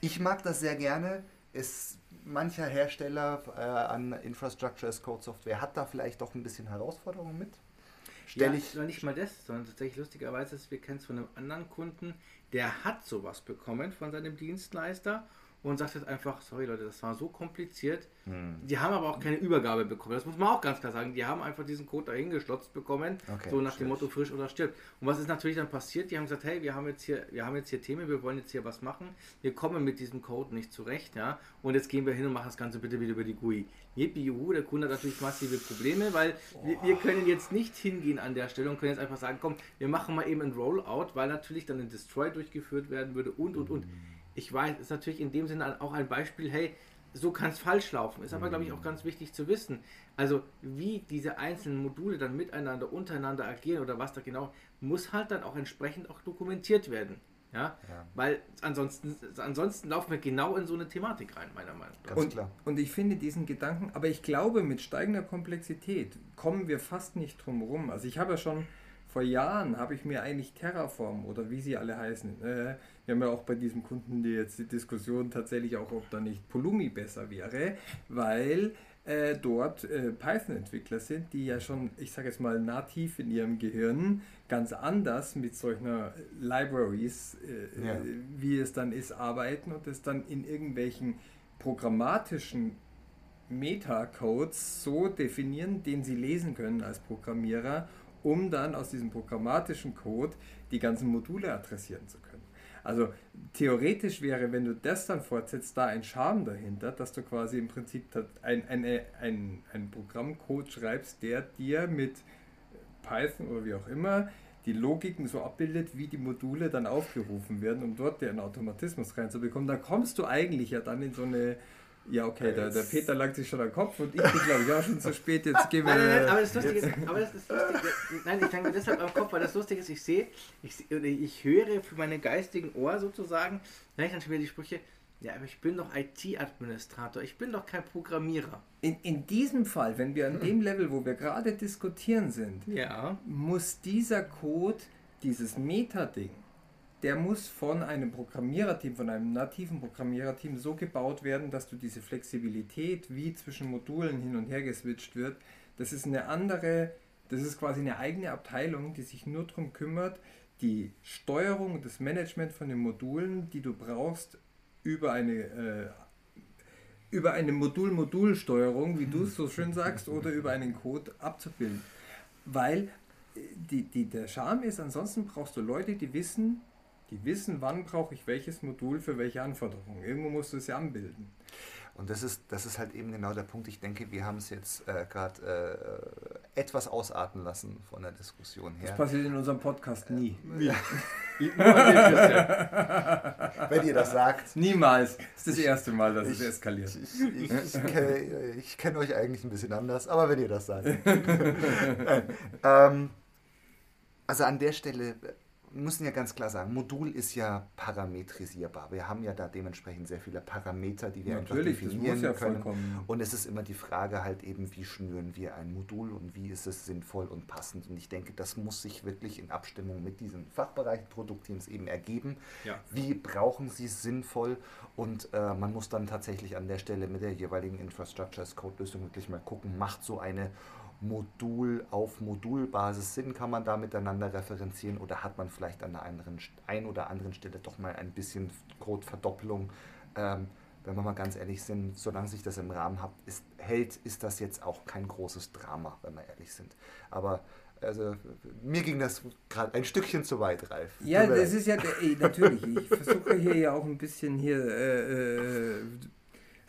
Ich mag das sehr gerne. Es mancher Hersteller äh, an Infrastructure as Code Software hat da vielleicht doch ein bisschen Herausforderungen mit stelle ja, ich. Nicht mal das, sondern tatsächlich lustigerweise, wir kennen es von einem anderen Kunden, der hat sowas bekommen von seinem Dienstleister und sagt jetzt einfach, sorry Leute, das war so kompliziert. Hm. Die haben aber auch keine Übergabe bekommen. Das muss man auch ganz klar sagen. Die haben einfach diesen Code dahingeschlotzt bekommen, okay, so nach schlecht. dem Motto frisch oder stirbt. Und was ist natürlich dann passiert? Die haben gesagt, hey, wir haben jetzt hier, wir haben jetzt hier Themen, wir wollen jetzt hier was machen. Wir kommen mit diesem Code nicht zurecht, ja. Und jetzt gehen wir hin und machen das Ganze bitte wieder über die GUI. Yippie, juhu, der Kunde hat natürlich massive Probleme, weil wir, wir, können jetzt nicht hingehen an der Stelle und können jetzt einfach sagen, komm, wir machen mal eben ein Rollout, weil natürlich dann ein Destroy durchgeführt werden würde und und und. Mhm ich weiß, ist natürlich in dem Sinne auch ein Beispiel, hey, so kann es falsch laufen. Ist aber, glaube ich, auch ganz wichtig zu wissen. Also, wie diese einzelnen Module dann miteinander, untereinander agieren oder was da genau, muss halt dann auch entsprechend auch dokumentiert werden. Ja? ja. Weil ansonsten, ansonsten laufen wir genau in so eine Thematik rein, meiner Meinung nach. Und, klar. und ich finde diesen Gedanken, aber ich glaube, mit steigender Komplexität kommen wir fast nicht drum rum. Also, ich habe ja schon vor Jahren habe ich mir eigentlich Terraform oder wie sie alle heißen, äh, wir haben ja auch bei diesem Kunden die jetzt die Diskussion tatsächlich auch, ob da nicht Polumi besser wäre, weil äh, dort äh, Python-Entwickler sind, die ja schon, ich sage jetzt mal, nativ in ihrem Gehirn ganz anders mit solchen Libraries, äh, ja. wie es dann ist, arbeiten und es dann in irgendwelchen programmatischen Metacodes so definieren, den sie lesen können als Programmierer, um dann aus diesem programmatischen Code die ganzen Module adressieren zu können. Also theoretisch wäre, wenn du das dann fortsetzt, da ein Charme dahinter, dass du quasi im Prinzip ein, ein, ein, ein Programmcode schreibst, der dir mit Python oder wie auch immer die Logiken so abbildet, wie die Module dann aufgerufen werden, um dort den Automatismus reinzubekommen, da kommst du eigentlich ja dann in so eine ja, okay, der, der Peter langt sich schon am Kopf und ich bin, glaube ich, auch schon zu spät. Jetzt gehen wir. Nein, nein, nein, aber das Lustige ist, aber das ist lustig, nein, ich lange deshalb am Kopf, weil das Lustige ist, ich sehe, ich, ich höre für meine geistigen Ohr sozusagen, ich dann schon wieder die Sprüche, ja, aber ich bin doch IT-Administrator, ich bin doch kein Programmierer. In, in diesem Fall, wenn wir an dem Level, wo wir gerade diskutieren sind, ja. muss dieser Code, dieses Meta-Ding, der muss von einem Programmiererteam, von einem nativen Programmiererteam so gebaut werden, dass du diese Flexibilität, wie zwischen Modulen hin und her geswitcht wird, das ist eine andere, das ist quasi eine eigene Abteilung, die sich nur darum kümmert, die Steuerung und das Management von den Modulen, die du brauchst, über eine, äh, über eine Modul-Modul-Steuerung, wie du es so schön sagst, oder über einen Code abzubilden. Weil äh, die, die, der Charme ist, ansonsten brauchst du Leute, die wissen, die wissen, wann brauche ich welches Modul für welche Anforderungen. Irgendwo musst du es ja anbilden. Und das ist, das ist halt eben genau der Punkt. Ich denke, wir haben es jetzt äh, gerade äh, etwas ausarten lassen von der Diskussion her. Das passiert in unserem Podcast nie. Ja. Wenn ihr das sagt. Niemals. Das ist das erste Mal, dass ich, es eskaliert. Ich, ich, ich kenne kenn euch eigentlich ein bisschen anders, aber wenn ihr das sagt. ähm, also an der Stelle wir müssen ja ganz klar sagen, Modul ist ja parametrisierbar. Wir haben ja da dementsprechend sehr viele Parameter, die wir Natürlich, einfach definieren ja können. Und es ist immer die Frage halt eben, wie schnüren wir ein Modul und wie ist es sinnvoll und passend. Und ich denke, das muss sich wirklich in Abstimmung mit diesen Fachbereichen, Produktteams eben ergeben. Ja. Wie brauchen sie es sinnvoll? Und äh, man muss dann tatsächlich an der Stelle mit der jeweiligen Infrastructure as Code Lösung wirklich mal gucken, macht so eine Modul auf Modulbasis sind, kann man da miteinander referenzieren oder hat man vielleicht an der anderen, ein oder anderen Stelle doch mal ein bisschen Codeverdoppelung. Ähm, wenn wir mal ganz ehrlich sind, solange sich das im Rahmen hat, ist, hält, ist das jetzt auch kein großes Drama, wenn wir ehrlich sind. Aber also mir ging das gerade ein Stückchen zu weit, Ralf. Ja, das ist ja ey, natürlich. Ich versuche hier ja auch ein bisschen hier äh, äh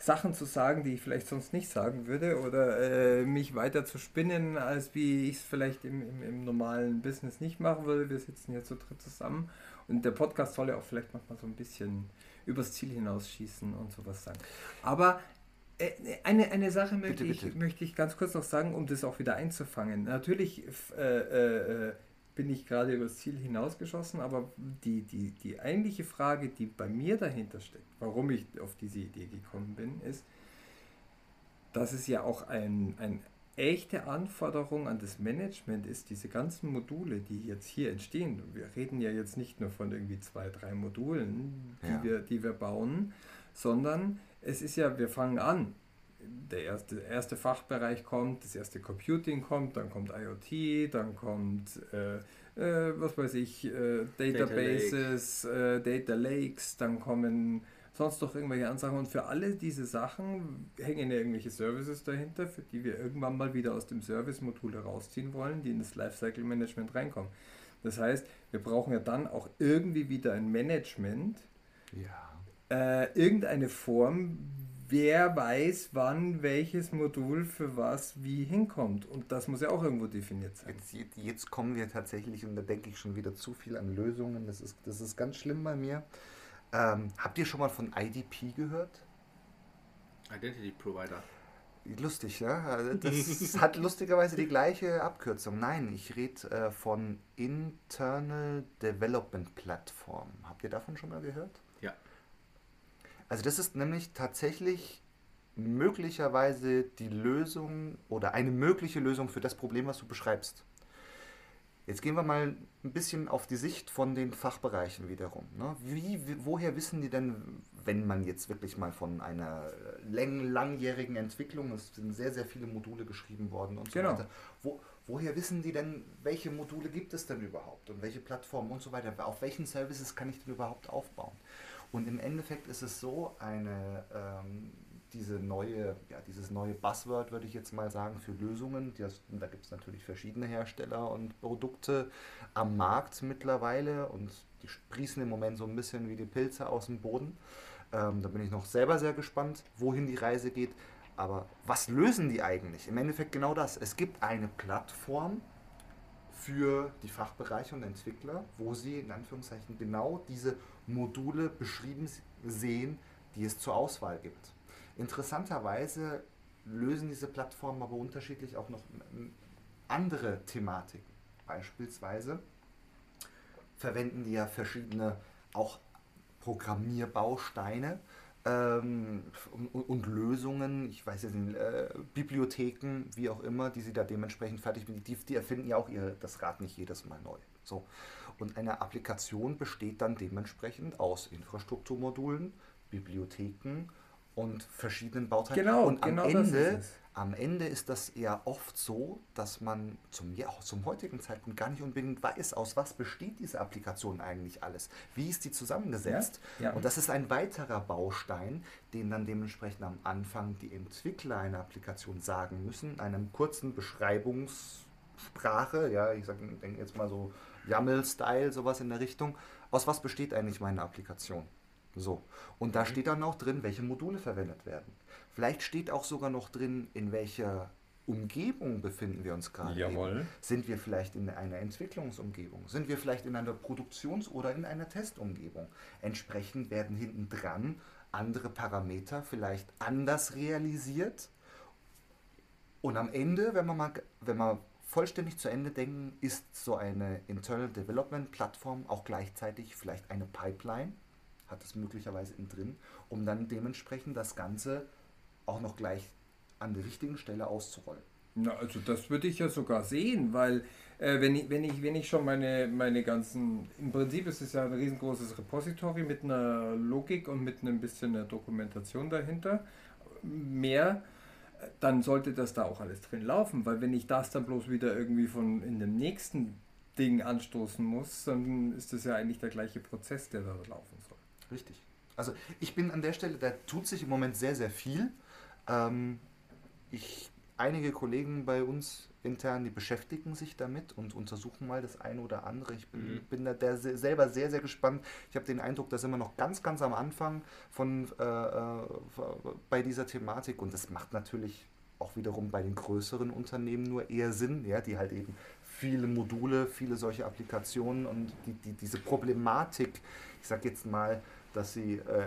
Sachen zu sagen, die ich vielleicht sonst nicht sagen würde oder äh, mich weiter zu spinnen, als wie ich es vielleicht im, im, im, normalen Business nicht machen würde. Wir sitzen hier zu dritt zusammen und der Podcast soll ja auch vielleicht manchmal so ein bisschen übers Ziel hinausschießen und sowas sagen. Aber äh, eine, eine Sache möchte, bitte, ich, möchte ich ganz kurz noch sagen, um das auch wieder einzufangen. Natürlich äh, äh, äh bin ich gerade übers Ziel hinausgeschossen, aber die, die, die eigentliche Frage, die bei mir dahinter steckt, warum ich auf diese Idee gekommen bin, ist, dass es ja auch ein, ein echte Anforderung an das Management ist, diese ganzen Module, die jetzt hier entstehen. Wir reden ja jetzt nicht nur von irgendwie zwei, drei Modulen, die, ja. wir, die wir bauen, sondern es ist ja, wir fangen an der erste, erste Fachbereich kommt, das erste Computing kommt, dann kommt IoT, dann kommt, äh, äh, was weiß ich, äh, Databases, Data, Lake. Äh, Data, Lakes, dann kommen sonst noch irgendwelche Ansagen und für alle diese Sachen hängen ja irgendwelche Services dahinter, für die wir irgendwann mal wieder aus dem Service-Modul herausziehen wollen, die in das Lifecycle Management reinkommen. Das heißt, wir brauchen ja dann auch irgendwie wieder ein Management, ja. äh, irgendeine Form, wer weiß, wann welches Modul für was wie hinkommt. Und das muss ja auch irgendwo definiert sein. Jetzt, jetzt kommen wir tatsächlich, und da denke ich schon wieder zu viel an Lösungen. Das ist, das ist ganz schlimm bei mir. Ähm, habt ihr schon mal von IDP gehört? Identity Provider. Lustig, ja. Also das hat lustigerweise die gleiche Abkürzung. Nein, ich rede äh, von Internal Development Platform. Habt ihr davon schon mal gehört? Also das ist nämlich tatsächlich möglicherweise die Lösung oder eine mögliche Lösung für das Problem, was du beschreibst. Jetzt gehen wir mal ein bisschen auf die Sicht von den Fachbereichen wiederum. Ne? Wie, woher wissen die denn, wenn man jetzt wirklich mal von einer lang, langjährigen Entwicklung, es sind sehr, sehr viele Module geschrieben worden und so genau. weiter, wo, woher wissen die denn, welche Module gibt es denn überhaupt und welche Plattformen und so weiter, auf welchen Services kann ich denn überhaupt aufbauen? Und im Endeffekt ist es so, eine, ähm, diese neue, ja, dieses neue Buzzword, würde ich jetzt mal sagen, für Lösungen. Das, da gibt es natürlich verschiedene Hersteller und Produkte am Markt mittlerweile und die sprießen im Moment so ein bisschen wie die Pilze aus dem Boden. Ähm, da bin ich noch selber sehr gespannt, wohin die Reise geht. Aber was lösen die eigentlich? Im Endeffekt genau das. Es gibt eine Plattform für die Fachbereiche und Entwickler, wo sie in Anführungszeichen genau diese Module beschrieben sehen, die es zur Auswahl gibt. Interessanterweise lösen diese Plattformen aber unterschiedlich auch noch andere Thematiken. Beispielsweise verwenden die ja verschiedene auch Programmierbausteine ähm, und, und, Lösungen, ich weiß jetzt nicht, äh, Bibliotheken, wie auch immer, die sie da dementsprechend fertig die, die erfinden ja auch ihre, das Rad nicht jedes Mal neu. So. Und eine Applikation besteht dann dementsprechend aus Infrastrukturmodulen, Bibliotheken und verschiedenen Bauteilen. Genau, und am genau Ende am Ende ist das eher oft so, dass man zum, ja, zum heutigen Zeitpunkt gar nicht unbedingt weiß, aus was besteht diese Applikation eigentlich alles. Wie ist die zusammengesetzt? Ja, ja. Und das ist ein weiterer Baustein, den dann dementsprechend am Anfang die Entwickler einer Applikation sagen müssen, in einem kurzen Beschreibungssprache, ja, ich denke jetzt mal so YAML-Style, sowas in der Richtung. Aus was besteht eigentlich meine Applikation? So. Und da mhm. steht dann auch drin, welche Module verwendet werden. Vielleicht steht auch sogar noch drin, in welcher Umgebung befinden wir uns gerade. Jawohl. Sind wir vielleicht in einer Entwicklungsumgebung? Sind wir vielleicht in einer Produktions- oder in einer Testumgebung? Entsprechend werden hinten dran andere Parameter vielleicht anders realisiert. Und am Ende, wenn wir mal, wenn wir vollständig zu Ende denken, ist so eine Internal Development Plattform auch gleichzeitig vielleicht eine Pipeline, hat es möglicherweise in drin, um dann dementsprechend das Ganze auch noch gleich an der richtigen Stelle auszurollen. Na, also das würde ich ja sogar sehen, weil äh, wenn, ich, wenn, ich, wenn ich schon meine, meine ganzen, im Prinzip ist es ja ein riesengroßes Repository mit einer Logik und mit ein bisschen einer Dokumentation dahinter, mehr, dann sollte das da auch alles drin laufen, weil wenn ich das dann bloß wieder irgendwie von in dem nächsten Ding anstoßen muss, dann ist das ja eigentlich der gleiche Prozess, der da laufen soll. Richtig. Also ich bin an der Stelle, da tut sich im Moment sehr, sehr viel. Ähm, ich, einige Kollegen bei uns intern, die beschäftigen sich damit und untersuchen mal das eine oder andere. Ich bin, mhm. bin da der, selber sehr, sehr gespannt. Ich habe den Eindruck, da sind wir noch ganz, ganz am Anfang von, äh, äh, bei dieser Thematik und das macht natürlich auch wiederum bei den größeren Unternehmen nur eher Sinn, ja, die halt eben viele Module, viele solche Applikationen und die, die, diese Problematik, ich sage jetzt mal, dass sie äh,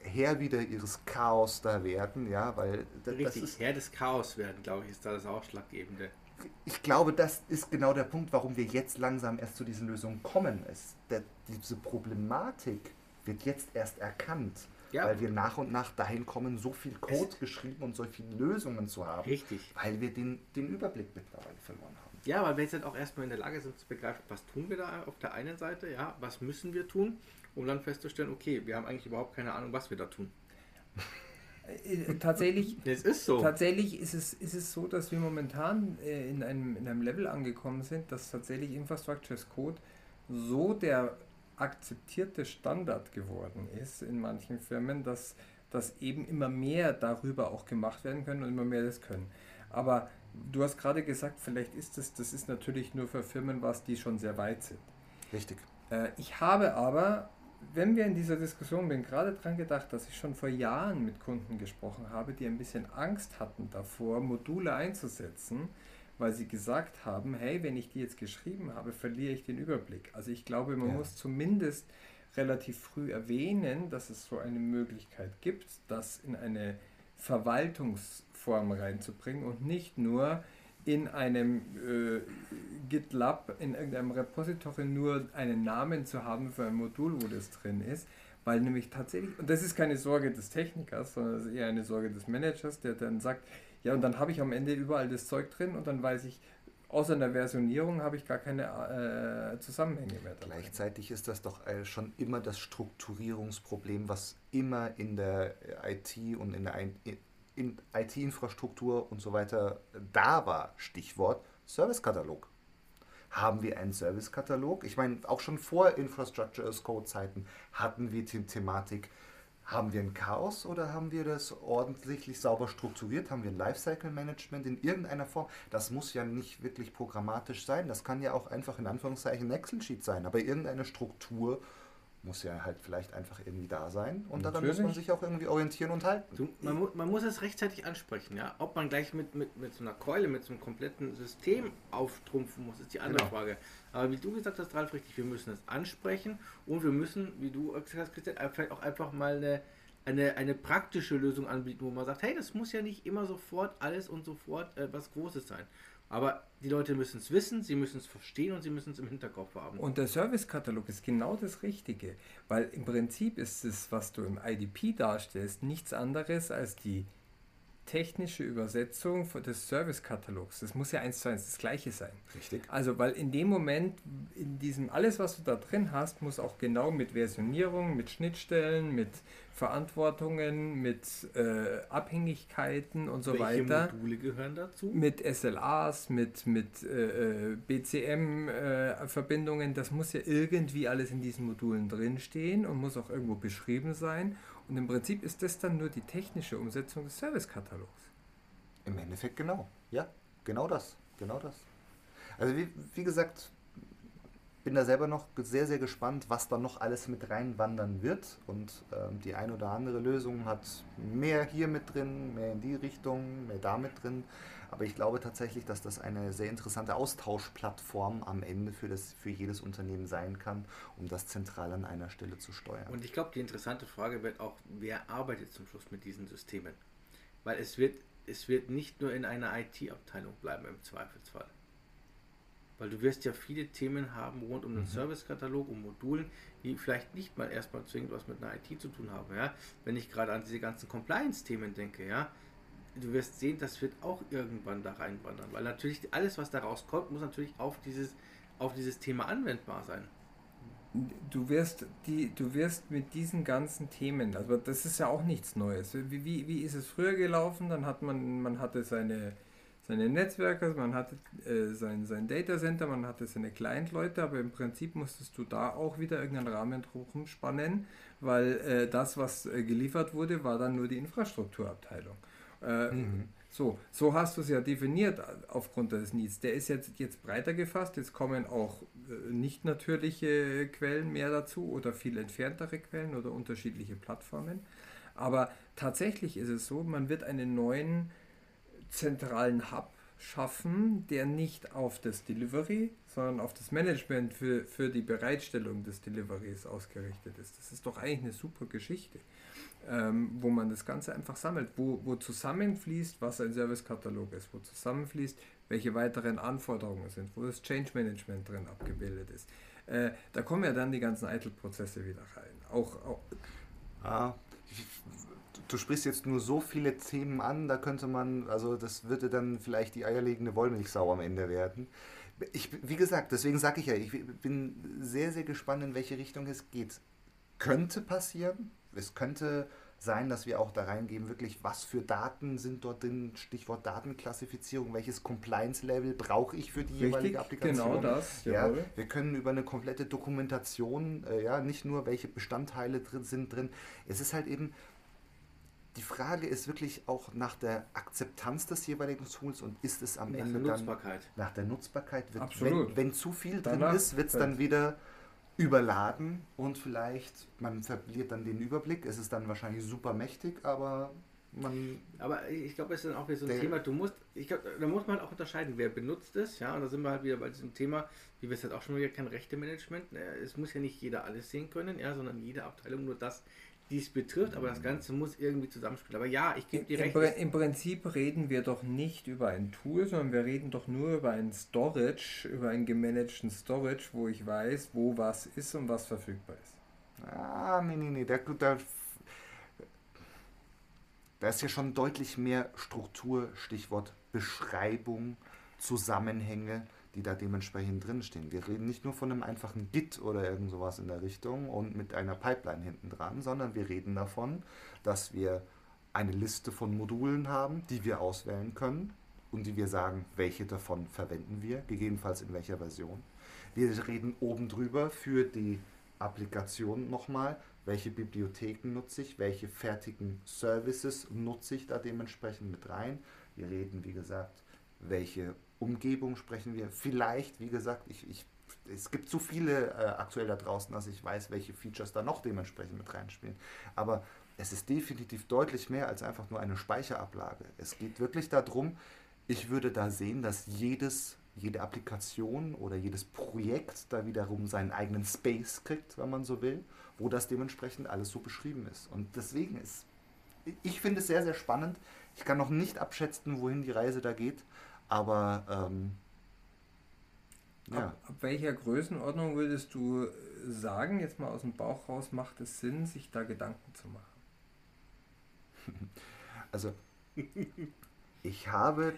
Herr wieder ihres Chaos da werden, ja, weil das, Richtig, ist, Herr des Chaos werden, glaube ich, ist da das Ausschlaggebende. Ich glaube, das ist genau der Punkt, warum wir jetzt langsam erst zu diesen Lösungen kommen. Es, der, diese Problematik wird jetzt erst erkannt, ja. weil wir nach und nach dahin kommen, so viel Code es geschrieben und so viele Lösungen zu haben. Richtig. Weil wir den, den Überblick mittlerweile verloren haben. Ja, weil wir jetzt halt auch erstmal in der Lage sind zu begreifen, was tun wir da auf der einen Seite, ja, was müssen wir tun um dann festzustellen, okay, wir haben eigentlich überhaupt keine Ahnung, was wir da tun. Äh, tatsächlich, es ist so. Tatsächlich ist es, ist es so, dass wir momentan äh, in, einem, in einem Level angekommen sind, dass tatsächlich Infrastructure as Code so der akzeptierte Standard geworden ist in manchen Firmen, dass, dass eben immer mehr darüber auch gemacht werden können und immer mehr das können. Aber du hast gerade gesagt, vielleicht ist das, das ist natürlich nur für Firmen was, die schon sehr weit sind. Richtig. Äh, ich habe aber wenn wir in dieser Diskussion, bin gerade daran gedacht, dass ich schon vor Jahren mit Kunden gesprochen habe, die ein bisschen Angst hatten davor, Module einzusetzen, weil sie gesagt haben, hey, wenn ich die jetzt geschrieben habe, verliere ich den Überblick. Also ich glaube, man ja. muss zumindest relativ früh erwähnen, dass es so eine Möglichkeit gibt, das in eine Verwaltungsform reinzubringen und nicht nur in einem äh, GitLab, in irgendeinem Repository nur einen Namen zu haben für ein Modul, wo das drin ist, weil nämlich tatsächlich, und das ist keine Sorge des Technikers, sondern das ist eher eine Sorge des Managers, der dann sagt, ja, und dann habe ich am Ende überall das Zeug drin und dann weiß ich, außer einer Versionierung habe ich gar keine äh, Zusammenhänge mehr dabei. Gleichzeitig ist das doch äh, schon immer das Strukturierungsproblem, was immer in der IT und in der in IT-Infrastruktur und so weiter da war. Stichwort Servicekatalog. Haben wir einen Servicekatalog? Ich meine, auch schon vor Infrastructure as Code Zeiten hatten wir die Thematik, haben wir ein Chaos oder haben wir das ordentlich sauber strukturiert? Haben wir ein Lifecycle Management in irgendeiner Form? Das muss ja nicht wirklich programmatisch sein. Das kann ja auch einfach in Anführungszeichen ein Excel-Sheet sein, aber irgendeine Struktur muss ja halt vielleicht einfach irgendwie da sein und daran muss man sich auch irgendwie orientieren und halten. Du, man, mu man, muss es rechtzeitig ansprechen, ja. Ob man gleich mit, mit, mit so einer Keule, mit so einem kompletten System auftrumpfen muss, ist die andere genau. Frage. Aber wie du gesagt hast, Ralf, richtig, wir müssen es ansprechen und wir müssen, wie du gesagt hast, Christian, vielleicht auch einfach mal eine, eine, eine praktische Lösung anbieten, wo man sagt, hey, das muss ja nicht immer sofort alles und sofort äh, was Großes sein. Aber die Leute müssen es wissen, sie müssen es verstehen und sie müssen es im Hinterkopf haben. Und der Servicekatalog ist genau das Richtige, weil im Prinzip ist es, was du im IDP darstellst, nichts anderes als die technische Übersetzung des Servicekatalogs. Das muss ja eins zu eins das gleiche sein. Richtig. Also, weil in dem Moment, in diesem, alles, was du da drin hast, muss auch genau mit Versionierung, mit Schnittstellen, mit Verantwortungen, mit äh, Abhängigkeiten und so Welche weiter. Welche Module gehören dazu? Mit SLAs, mit, mit äh BCM-Verbindungen. Äh, das muss ja irgendwie alles in diesen Modulen drinstehen und muss auch irgendwo beschrieben sein. Und im Prinzip ist das dann nur die technische Umsetzung des Servicekatalogs. Im Endeffekt genau. Ja, genau das. Genau das. Also wie, wie gesagt, bin da selber noch sehr, sehr gespannt, was da noch alles mit reinwandern wird. Und ähm, die ein oder andere Lösung hat mehr hier mit drin, mehr in die Richtung, mehr da mit drin. Aber ich glaube tatsächlich, dass das eine sehr interessante Austauschplattform am Ende für, das, für jedes Unternehmen sein kann, um das zentral an einer Stelle zu steuern. Und ich glaube, die interessante Frage wird auch, wer arbeitet zum Schluss mit diesen Systemen? Weil es wird, es wird nicht nur in einer IT-Abteilung bleiben im Zweifelsfall. Weil du wirst ja viele Themen haben rund um den mhm. Servicekatalog, um Modulen, die vielleicht nicht mal erstmal zwingend was mit einer IT zu tun haben. Ja? Wenn ich gerade an diese ganzen Compliance-Themen denke, ja, du wirst sehen, das wird auch irgendwann da reinwandern, weil natürlich alles, was da rauskommt, muss natürlich auf dieses, auf dieses Thema anwendbar sein. Du wirst, die, du wirst mit diesen ganzen Themen, also das ist ja auch nichts Neues. Wie, wie, wie ist es früher gelaufen? Dann hat man, man hatte seine, seine Netzwerke, man hatte äh, sein, sein Datacenter, man hatte seine Client-Leute, aber im Prinzip musstest du da auch wieder irgendeinen Rahmen drum spannen, weil äh, das, was äh, geliefert wurde, war dann nur die Infrastrukturabteilung. Äh, mhm. So, so hast du es ja definiert aufgrund des Needs. Der ist jetzt, jetzt breiter gefasst, jetzt kommen auch äh, nicht natürliche Quellen mehr dazu oder viel entferntere Quellen oder unterschiedliche Plattformen. Aber tatsächlich ist es so, man wird einen neuen zentralen Hub schaffen, der nicht auf das Delivery, sondern auf das Management für, für die Bereitstellung des Deliveries ausgerichtet ist. Das ist doch eigentlich eine super Geschichte ähm, wo man das Ganze einfach sammelt, wo, wo zusammenfließt, was ein Servicekatalog ist, wo zusammenfließt, welche weiteren Anforderungen sind, wo das Change Management drin abgebildet ist. Äh, da kommen ja dann die ganzen Eitel-Prozesse wieder rein. Auch, auch ah, du sprichst jetzt nur so viele Themen an, da könnte man, also das würde dann vielleicht die eierlegende Wollmilchsau am Ende werden. Ich, wie gesagt, deswegen sage ich ja, ich bin sehr, sehr gespannt, in welche Richtung es geht. Könnte passieren, es könnte sein, dass wir auch da reingeben, wirklich, was für Daten sind dort drin, Stichwort Datenklassifizierung, welches Compliance-Level brauche ich für die Richtig, jeweilige Applikation. Genau das. Ja, wir können über eine komplette Dokumentation, äh, ja, nicht nur welche Bestandteile drin sind drin. Es ist halt eben, die Frage ist wirklich auch nach der Akzeptanz des jeweiligen Tools und ist es am nach Ende der Nutzbarkeit. dann nach der Nutzbarkeit wird, Absolut. Wenn, wenn zu viel drin Danach ist, wird es dann wieder überladen und vielleicht man verliert dann den Überblick. Es ist dann wahrscheinlich super mächtig, aber man. Aber ich glaube, es ist dann auch wieder so ein Thema. Du musst, ich glaube, da muss man halt auch unterscheiden, wer benutzt es, ja. Und da sind wir halt wieder bei diesem Thema, wie wir es halt auch schon wieder kein Rechtemanagement. Ne? Es muss ja nicht jeder alles sehen können, ja, sondern jede Abteilung nur das dies betrifft, aber das Ganze muss irgendwie zusammenspielen. Aber ja, ich gebe dir recht. Im, Prinzip reden wir doch nicht über ein Tool, sondern wir reden doch nur über ein Storage, über einen gemanagten Storage, wo ich weiß, wo was ist und was verfügbar ist. Ah, nee, nee, nee. Da, da, da ist ja schon deutlich mehr Struktur, Stichwort Beschreibung, Zusammenhänge die da dementsprechend drinstehen. Wir reden nicht nur von einem einfachen Git oder irgend sowas in der Richtung und mit einer Pipeline hinten dran, sondern wir reden davon, dass wir eine Liste von Modulen haben, die wir auswählen können und die wir sagen, welche davon verwenden wir, gegebenenfalls in welcher Version. Wir reden oben drüber für die Applikation nochmal, welche Bibliotheken nutze ich, welche fertigen Services nutze ich da dementsprechend mit rein. Wir reden, wie gesagt, welche Umgebung sprechen wir. Vielleicht, wie gesagt, ich, ich es gibt so viele äh, aktuell da draußen, dass ich weiß, welche Features da noch dementsprechend mit reinspielen. Aber es ist definitiv deutlich mehr als einfach nur eine Speicherablage. Es geht wirklich darum, ich würde da sehen, dass jedes, jede Applikation oder jedes Projekt da wiederum seinen eigenen Space kriegt, wenn man so will, wo das dementsprechend alles so beschrieben ist. Und deswegen ist, ich finde es sehr, sehr spannend. Ich kann noch nicht abschätzen, wohin die Reise da geht, aber ähm, ja. Ab, ab, welcher Größenordnung würdest du sagen, jetzt mal aus dem Bauch raus, macht es Sinn, sich da Gedanken zu machen? Also, ich habe.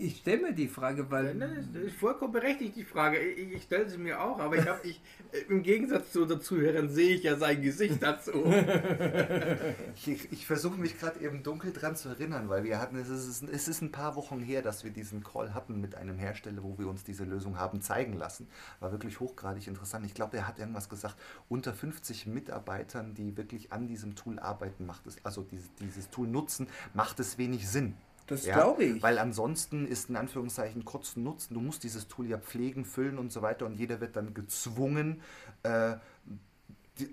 Ich stelle mir die Frage, weil. Nein, das ist vollkommen berechtigt, die Frage. Ich, ich stelle sie mir auch, aber ich habe ich, äh, im Gegensatz zu unseren Zuhörern sehe ich ja sein Gesicht dazu. ich, ich versuche mich gerade eben dunkel dran zu erinnern, weil wir hatten, es ist, es ist ein paar Wochen her, dass wir diesen Call hatten mit einem Hersteller, wo wir uns diese Lösung haben zeigen lassen. War wirklich hochgradig interessant. Ich glaube, er hat irgendwas gesagt, unter 50 Mitarbeitern, die wirklich an diesem Tool arbeiten, macht es, also dieses, dieses Tool nutzen, macht es wenig Sinn. Das ja, glaube ich. Weil ansonsten ist in Anführungszeichen Kosten Nutzen. Du musst dieses Tool ja pflegen, füllen und so weiter und jeder wird dann gezwungen, äh,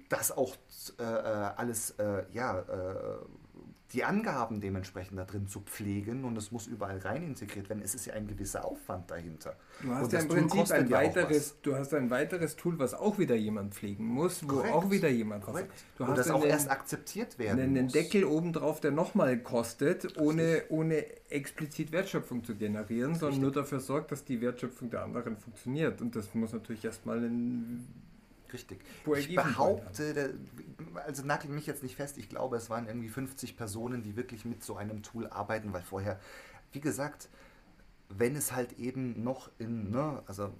das auch äh, äh alles äh, ja, äh, die Angaben dementsprechend da drin zu pflegen und es muss überall rein integriert werden. Es ist ja ein gewisser Aufwand dahinter. Du hast ja im Prinzip ein weiteres, du hast ein weiteres Tool, was auch wieder jemand pflegen muss, wo Korrekt. auch wieder jemand kostet. Du hast das auch erst akzeptiert werden einen, Deckel obendrauf, der nochmal kostet, ohne, ohne explizit Wertschöpfung zu generieren, sondern Richtig. nur dafür sorgt, dass die Wertschöpfung der anderen funktioniert. Und das muss natürlich erstmal ein Richtig. Ich behaupte, also nagel mich jetzt nicht fest, ich glaube, es waren irgendwie 50 Personen, die wirklich mit so einem Tool arbeiten, weil vorher, wie gesagt, wenn es halt eben noch in, ne, also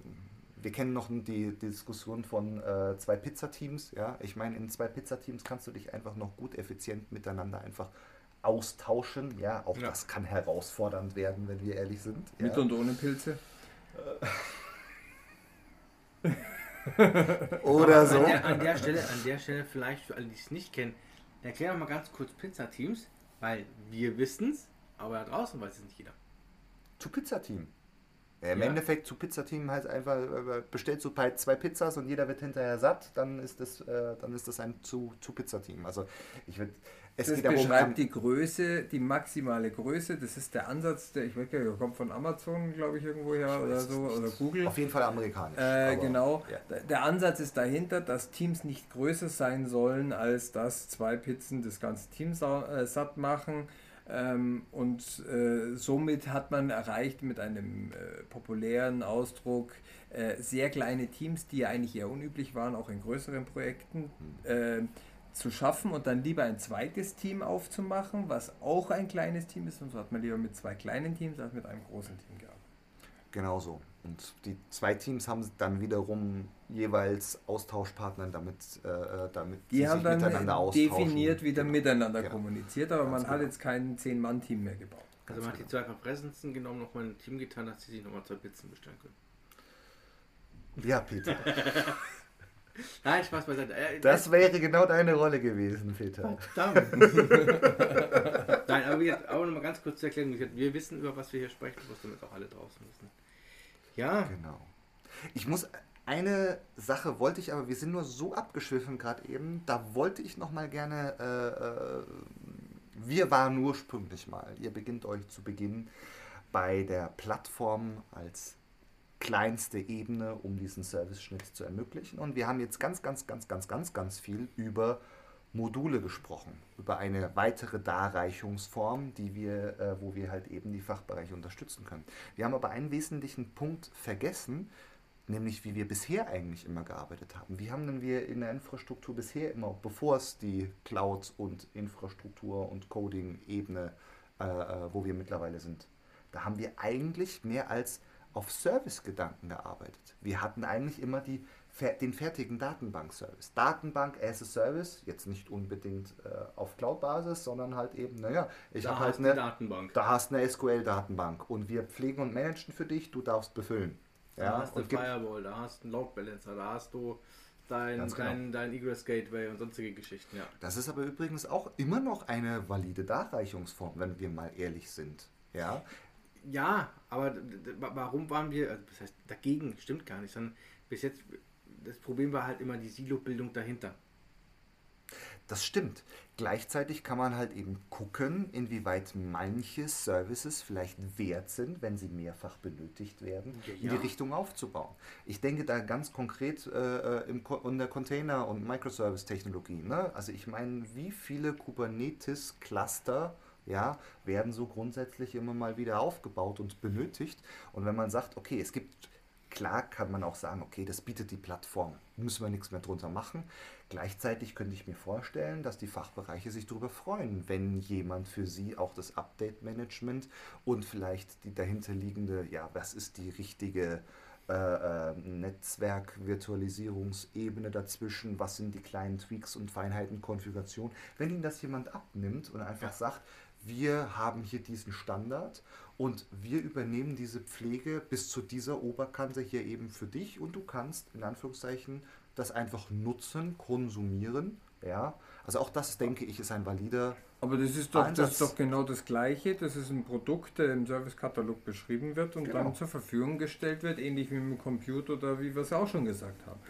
wir kennen noch die, Diskussion von äh, zwei Pizzateams, ja, ich meine, in zwei Pizzateams kannst du dich einfach noch gut effizient miteinander einfach austauschen, ja, auch ja. das kann herausfordernd werden, wenn wir ehrlich sind. Mit ja. und ohne Pilze? Oder so. An der, an der, Stelle, an der Stelle vielleicht für alle, die es nicht kennen, erklär doch mal ganz kurz Pizza-Teams, weil wir wissen es, aber da draußen weiß es nicht jeder. Zu Pizza-Team. Ja, Im ja. Endeffekt zu Pizzateam heißt einfach, äh, bestellst du zwei Pizzas und jeder wird hinterher satt, dann ist das, äh, dann ist das ein zu, zu Pizzateam. Also ich würde es das beschreibt die Größe, die maximale Größe. Das ist der Ansatz, der ich weiß gar nicht, kommt von Amazon, glaube ich, irgendwo her oder so oder Google. Auf jeden Fall amerikanisch. Äh, genau. Ja. Der Ansatz ist dahinter, dass Teams nicht größer sein sollen, als dass zwei Pizzen das ganze Team äh, satt machen. Ähm, und äh, somit hat man erreicht mit einem äh, populären Ausdruck äh, sehr kleine Teams, die ja eigentlich eher unüblich waren, auch in größeren Projekten. Mhm zu schaffen und dann lieber ein zweites Team aufzumachen, was auch ein kleines Team ist. Und so hat man lieber mit zwei kleinen Teams als mit einem großen Team gehabt. Genau so. Und die zwei Teams haben dann wiederum jeweils Austauschpartner, damit, äh, äh damit die haben dann miteinander definiert wieder genau. miteinander genau. kommuniziert, aber Ganz man genau. hat jetzt kein Zehn-Mann-Team mehr gebaut. Also man hat die zwei Verfressensten genommen, nochmal ein Team getan, dass sie sich nochmal zwei Pizzen bestellen können. Ja, Peter. Nein, Spaß beiseite. Äh, das wäre genau deine Rolle gewesen, Peter. Verdammt. Nein, aber, wir, aber nochmal ganz kurz zu erklären. Wir wissen, über was wir hier sprechen, was damit auch alle draußen wissen. Ja. Genau. Ich muss, eine Sache wollte ich, aber wir sind nur so abgeschwiffen gerade eben, da wollte ich nochmal gerne, äh, äh, wir waren ursprünglich mal, ihr beginnt euch zu Beginn bei der Plattform als kleinste Ebene, um diesen Service-Schnitt zu ermöglichen. Und wir haben jetzt ganz, ganz, ganz, ganz, ganz, ganz viel über Module gesprochen, über eine weitere Darreichungsform, die wir, äh, wo wir halt eben die Fachbereiche unterstützen können. Wir haben aber einen wesentlichen Punkt vergessen, nämlich wie wir bisher eigentlich immer gearbeitet haben. Wie haben denn wir in der Infrastruktur bisher immer, bevor es die Cloud- und Infrastruktur- und Coding-Ebene, äh, äh, wo wir mittlerweile sind, da haben wir eigentlich mehr als auf Service-Gedanken gearbeitet. Wir hatten eigentlich immer die, den fertigen Datenbank-Service. Datenbank as a Service, jetzt nicht unbedingt äh, auf Cloud-Basis, sondern halt eben, naja, ich habe halt eine Datenbank. Da hast eine SQL-Datenbank und wir pflegen und managen für dich, du darfst befüllen. Ja, da hast du Firewall, da hast du einen Load Balancer, da hast du dein, genau. dein, dein Egress Gateway und sonstige Geschichten. Ja. Das ist aber übrigens auch immer noch eine valide Darreichungsform, wenn wir mal ehrlich sind. Ja, Ja, aber warum waren wir, also das heißt dagegen, stimmt gar nicht, sondern bis jetzt, das Problem war halt immer die Silo-Bildung dahinter. Das stimmt. Gleichzeitig kann man halt eben gucken, inwieweit manche Services vielleicht wert sind, wenn sie mehrfach benötigt werden, Ja, in die. Richtung aufzubauen. Ich denke da ganz konkret äh, äh, im, in der Container- und Microservice-Technologie. Ne? Also ich meine, wie viele Kubernetes-Cluster ja, werden so grundsätzlich immer mal wieder aufgebaut und benötigt. Und wenn man sagt, okay, es gibt Klar kann man auch sagen, okay, das bietet die Plattform, müssen wir nichts mehr drunter machen. Gleichzeitig könnte ich mir vorstellen, dass die Fachbereiche sich darüber freuen, wenn jemand für sie auch das Update-Management und vielleicht die dahinterliegende, ja, was ist die richtige äh, äh, Netzwerk-Virtualisierungsebene dazwischen, was sind die kleinen Tweaks und Feinheiten, Konfiguration, wenn ihnen das jemand abnimmt und einfach Ja. sagt, wir haben hier diesen Standard und wir übernehmen diese Pflege bis zu dieser Oberkante hier eben für dich und du kannst in Anführungszeichen das einfach nutzen, konsumieren. Ja, also auch das denke ich ist ein valider. Aber das ist, doch, das ist doch genau das Gleiche. Das ist ein Produkt, der im Servicekatalog beschrieben wird und Genau. dann zur Verfügung gestellt wird, ähnlich wie mit dem Computer oder wie wir es auch schon gesagt haben.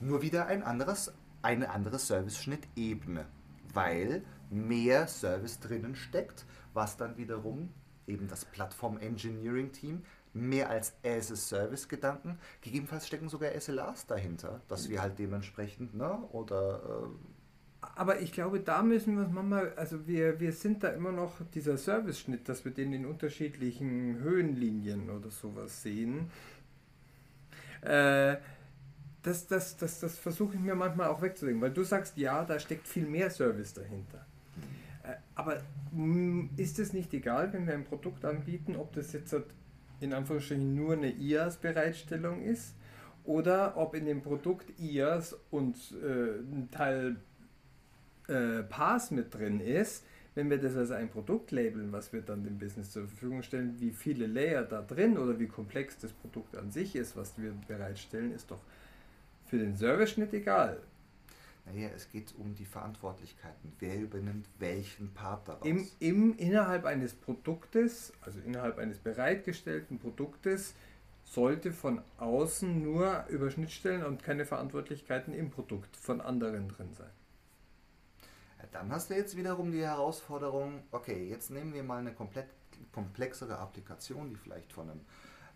Nur wieder ein anderes, eine andere Service-Schnittebene, weil mehr Service drinnen steckt, was dann wiederum eben das Plattform-Engineering-Team mehr als as-a-Service-Gedanken, gegebenenfalls stecken sogar SLAs dahinter, dass wir halt dementsprechend, ne, oder Aber ich glaube, da müssen wir uns manchmal, also wir, wir sind da immer noch dieser Service-Schnitt, dass wir den in unterschiedlichen Höhenlinien oder sowas sehen. Äh, das, das, das, das versuche ich mir manchmal auch wegzudenken, weil du sagst, ja, da steckt viel mehr Service dahinter. Äh, aber mh, ist es nicht egal, wenn wir ein Produkt anbieten, ob das jetzt halt in Anführungsstrichen nur eine IaaS-Bereitstellung ist oder ob in dem Produkt IaaS und äh, ein Teil äh, Pass mit drin ist, wenn wir das als ein Produkt labeln, was wir dann dem Business zur Verfügung stellen, wie viele Layer da drin oder wie komplex das Produkt an sich ist, was wir bereitstellen, ist doch für den Service-Schnitt egal. Naja, es geht um die Verantwortlichkeiten. Wer übernimmt welchen Part daraus? Im, im, innerhalb eines Produktes, also innerhalb eines bereitgestellten Produktes, sollte von außen nur über Schnittstellen und keine Verantwortlichkeiten im Produkt von anderen drin sein. Ja, Dann hast du jetzt wiederum die Herausforderung, okay, jetzt nehmen wir mal eine komplett komplexere Applikation, die vielleicht von einem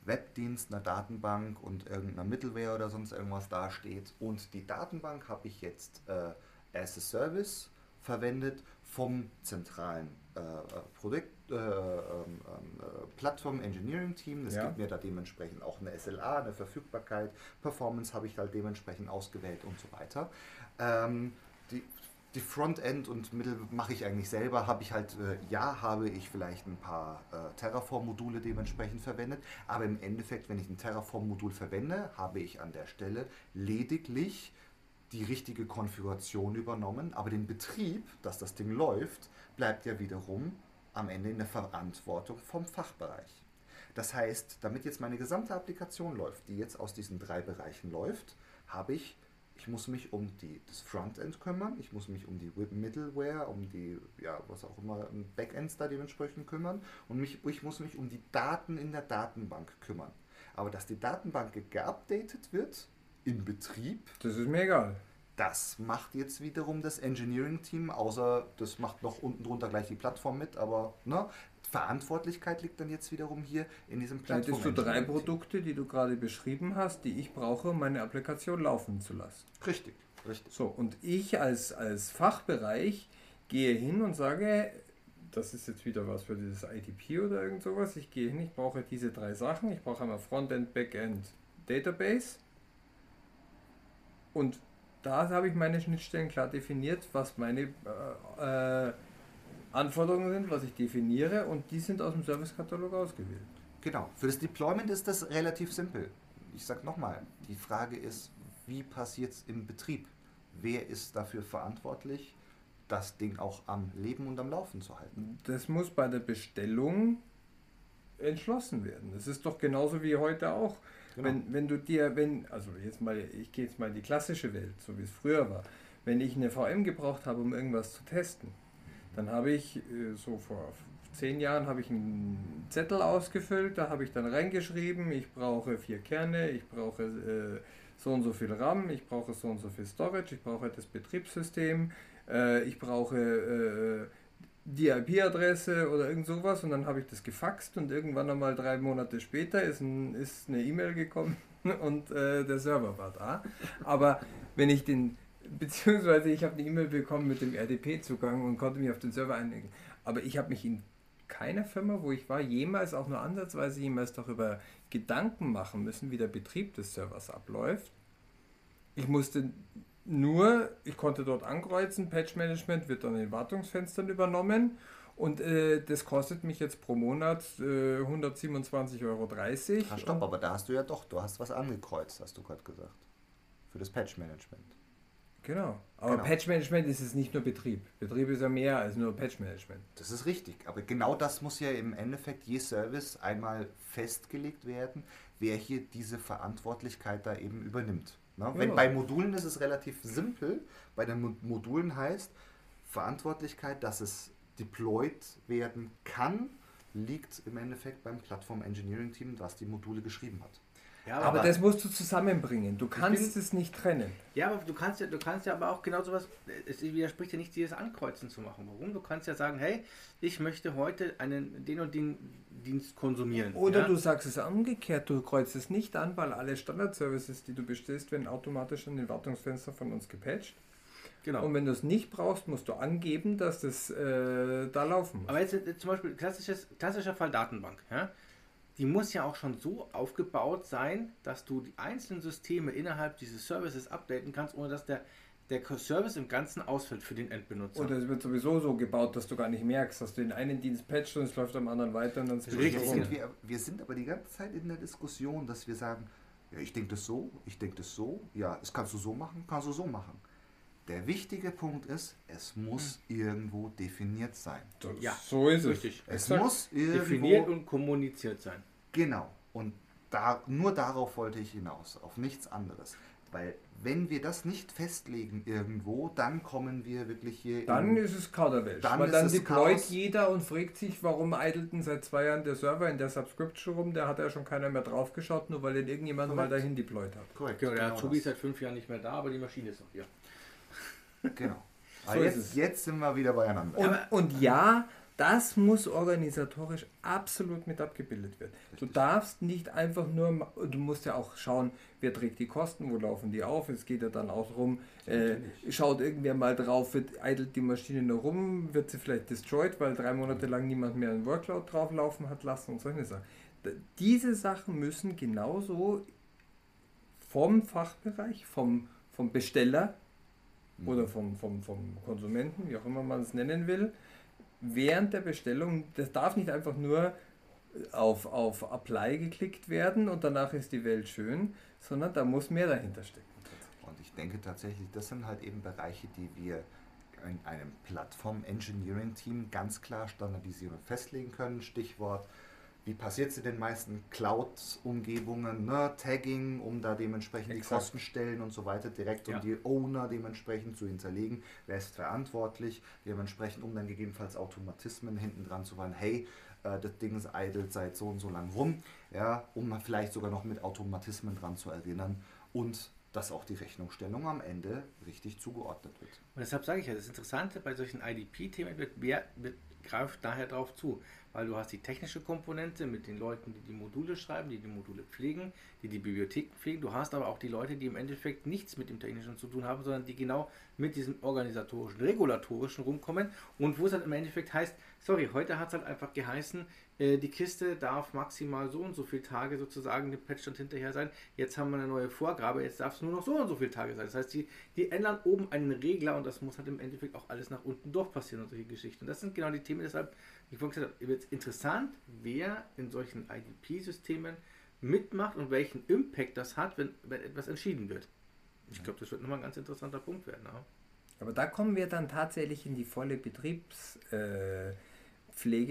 Webdienst, einer Datenbank und irgendeiner Middleware oder sonst irgendwas dasteht. Und die Datenbank habe ich jetzt äh, as a Service verwendet vom zentralen äh, äh, Produkt, äh, ähm, ähm, äh, Plattform Engineering Team. Das Ja. gibt mir da dementsprechend auch eine SLA, eine Verfügbarkeit, Performance habe ich halt dementsprechend ausgewählt und so weiter. Ähm, die, die Frontend und Mittel mache ich eigentlich selber. Habe ich halt, äh, ja, habe ich vielleicht ein paar äh, Terraform-Module dementsprechend verwendet, aber im Endeffekt, wenn ich ein Terraform-Modul verwende, habe ich an der Stelle lediglich die richtige Konfiguration übernommen, aber den Betrieb, dass das Ding läuft, bleibt ja wiederum am Ende in der Verantwortung vom Fachbereich. Das heißt, damit jetzt meine gesamte Applikation läuft, die jetzt aus diesen drei Bereichen läuft, habe ich, ich muss mich um die, das Frontend kümmern, ich muss mich um die Middleware, um die, ja, was auch immer, Backends da dementsprechend kümmern und mich, ich muss mich um die Daten in der Datenbank kümmern. Aber dass die Datenbank geupdatet wird, in Betrieb, Das ist mir egal. das macht jetzt wiederum das Engineering-Team, außer das macht noch unten drunter gleich die Plattform mit, aber ne, Verantwortlichkeit liegt dann jetzt wiederum hier in diesem Da hättest du drei Plattform. Produkte, die du gerade beschrieben hast, die ich brauche, um meine Applikation laufen zu lassen. Richtig, richtig. So, und ich als, als Fachbereich gehe hin und sage, das ist jetzt wieder was für dieses IDP oder irgend sowas. Ich gehe hin, ich brauche diese drei Sachen. Ich brauche einmal Frontend, Backend, Database. Und da habe ich meine Schnittstellen klar definiert, was meine äh, äh, Anforderungen sind, was ich definiere und die sind aus dem Servicekatalog ausgewählt. Genau. Für das Deployment ist das relativ simpel. Ich sage nochmal, die Frage ist, wie passiert es im Betrieb? Wer ist dafür verantwortlich, das Ding auch am Leben und am Laufen zu halten? Das muss bei der Bestellung entschlossen werden. Das ist doch genauso wie heute auch. Genau. Wenn, wenn du dir, wenn, also jetzt mal, ich gehe jetzt mal in die klassische Welt, so wie es früher war. Wenn ich eine VM gebraucht habe, um irgendwas zu testen, dann habe ich äh, so vor zehn Jahren habe ich einen Zettel ausgefüllt, da habe ich dann reingeschrieben, ich brauche vier Kerne, ich brauche äh, so und so viel RAM, ich brauche so und so viel Storage, ich brauche das Betriebssystem, äh, ich brauche äh, die IP-Adresse oder irgend sowas und dann habe ich das gefaxt und irgendwann einmal drei Monate später ist, ein, ist eine E-Mail gekommen und äh, der Server war da. Aber wenn ich den, beziehungsweise ich habe eine E-Mail bekommen mit dem RDP-Zugang und konnte mich auf den Server einlegen. Aber ich habe mich in keiner Firma, wo ich war, jemals auch nur ansatzweise jemals darüber Gedanken machen müssen, wie der Betrieb des Servers abläuft. Ich musste nur, ich konnte dort ankreuzen, Patch Management wird dann in den Wartungsfenstern übernommen und äh, das kostet mich jetzt pro Monat äh, 127,30 Euro. Ah, stopp, aber da hast du ja doch, du hast was angekreuzt, hast du gerade gesagt. Für das Patch Management. Genau. Aber Genau. Patch Management ist es nicht nur Betrieb. Betrieb ist ja mehr als nur Patch Management. Das ist richtig, aber genau das muss ja im Endeffekt je Service einmal festgelegt werden, wer hier diese Verantwortlichkeit da eben übernimmt. Ne? Wenn Ja. bei Modulen ist es relativ simpel, bei den Mo- Modulen heißt Verantwortlichkeit, dass es deployed werden kann, liegt im Endeffekt beim Plattform Engineering Team, das die Module geschrieben hat. Ja, Aber, das musst du zusammenbringen. Du kannst bin- es nicht trennen. Ja, aber du kannst ja, du kannst ja aber auch genau sowas, es widerspricht ja nicht, dieses Ankreuzen zu machen. Warum? Du kannst ja sagen, hey, ich möchte heute einen, den und den Dienst konsumieren. Oder ja? du sagst es umgekehrt, du kreuzt es nicht an, weil alle Standard-Services, die du bestellst, werden automatisch in den Wartungsfenster von uns gepatcht. Genau. Und wenn du es nicht brauchst, musst du angeben, dass das äh, da laufen muss. Aber jetzt äh, zum Beispiel klassisches, klassischer Fall Datenbank. Ja? Die muss ja auch schon so aufgebaut sein, dass du die einzelnen Systeme innerhalb dieses Services updaten kannst, ohne dass der, der Service im Ganzen ausfällt für den Endbenutzer. Oder es wird sowieso so gebaut, dass du gar nicht merkst, dass du den einen Dienst patchst und es läuft am anderen weiter und dann switcht Richtig, sind wir, wir sind aber die ganze Zeit in der Diskussion, dass wir sagen, ja, ich denke das so, ich denke das so, ja, das kannst du so machen, kannst du so machen. Der wichtige Punkt ist, es muss irgendwo definiert sein. So- Ja, so ist es. richtig. Es Exakt. muss irgendwo Definiert und kommuniziert sein. genau. Und da, nur darauf wollte ich hinaus, auf nichts anderes. Weil wenn wir das nicht festlegen irgendwo, dann kommen wir wirklich hier Dann in, ist es Kauderwelsch. Dann Weil dann deployt Chaos. jeder und fragt sich, warum eidelt denn seit zwei Jahren der Server in der Subscription rum? Der hat ja schon keiner mehr draufgeschaut, nur weil den irgendjemand mal Korrekt. dahin deployt hat. korrekt, Genau, der genau Azubi ist seit fünf Jahren nicht mehr da, aber die Maschine ist noch hier. Genau. So jetzt, jetzt sind wir wieder beieinander. Und, und ja, das muss organisatorisch absolut mit abgebildet werden. Du Richtig. darfst nicht einfach nur, du musst ja auch schauen, wer trägt die Kosten, wo laufen die auf. Es geht ja dann auch darum, äh, schaut irgendwer mal drauf, wird, eidelt die Maschine nur rum, wird sie vielleicht destroyed, weil drei Monate lang niemand mehr einen Workload drauflaufen hat lassen und solche Sachen. Diese Sachen müssen genauso vom Fachbereich, vom, vom Besteller oder vom, vom, vom Konsumenten, wie auch immer man es nennen will, während der Bestellung, das darf nicht einfach nur auf, auf Apply geklickt werden und danach ist die Welt schön, sondern da muss mehr dahinter stecken. Und ich denke tatsächlich, das sind halt eben Bereiche, die wir in einem Plattform-Engineering-Team ganz klar standardisieren und festlegen können. Stichwort, wie passiert es in den meisten Cloud-Umgebungen? Ne? Tagging, um da dementsprechend die Exakt. Kostenstellen und so weiter direkt Ja. um die Owner dementsprechend zu hinterlegen. Wer ist verantwortlich? Dementsprechend, um dann gegebenenfalls Automatismen hinten dran zu fahren. Hey, äh, das Ding ist idle seit so und so lang rum. Ja, um vielleicht sogar noch mit Automatismen dran zu erinnern. Und dass auch die Rechnungsstellung am Ende richtig zugeordnet wird. Und deshalb sage ich ja, das Interessante bei solchen IDP-Themen wird, wer wird, greift daher drauf zu. Weil du hast die technische Komponente mit den Leuten, die die Module schreiben, die die Module pflegen, die die Bibliotheken pflegen. Du hast aber auch die Leute, die im Endeffekt nichts mit dem Technischen zu tun haben, sondern die genau mit diesem organisatorischen, regulatorischen rumkommen. Und wo es dann im Endeffekt heißt, sorry, heute hat es halt einfach geheißen, äh, die Kiste darf maximal so und so viele Tage sozusagen dem Patchstand hinterher sein. Jetzt haben wir eine neue Vorgabe, jetzt darf es nur noch so und so viele Tage sein. Das heißt, die, die ändern oben einen Regler und das muss halt im Endeffekt auch alles nach unten durch passieren und solche Geschichten. Und das sind genau die Themen, deshalb, ich vorhin gesagt habe, wird interessant, wer in solchen IDP-Systemen mitmacht und welchen Impact das hat, wenn, wenn etwas entschieden wird. Ich glaube, das wird nochmal ein ganz interessanter Punkt werden. Ja. Aber da kommen wir dann tatsächlich in die volle Betriebspflege,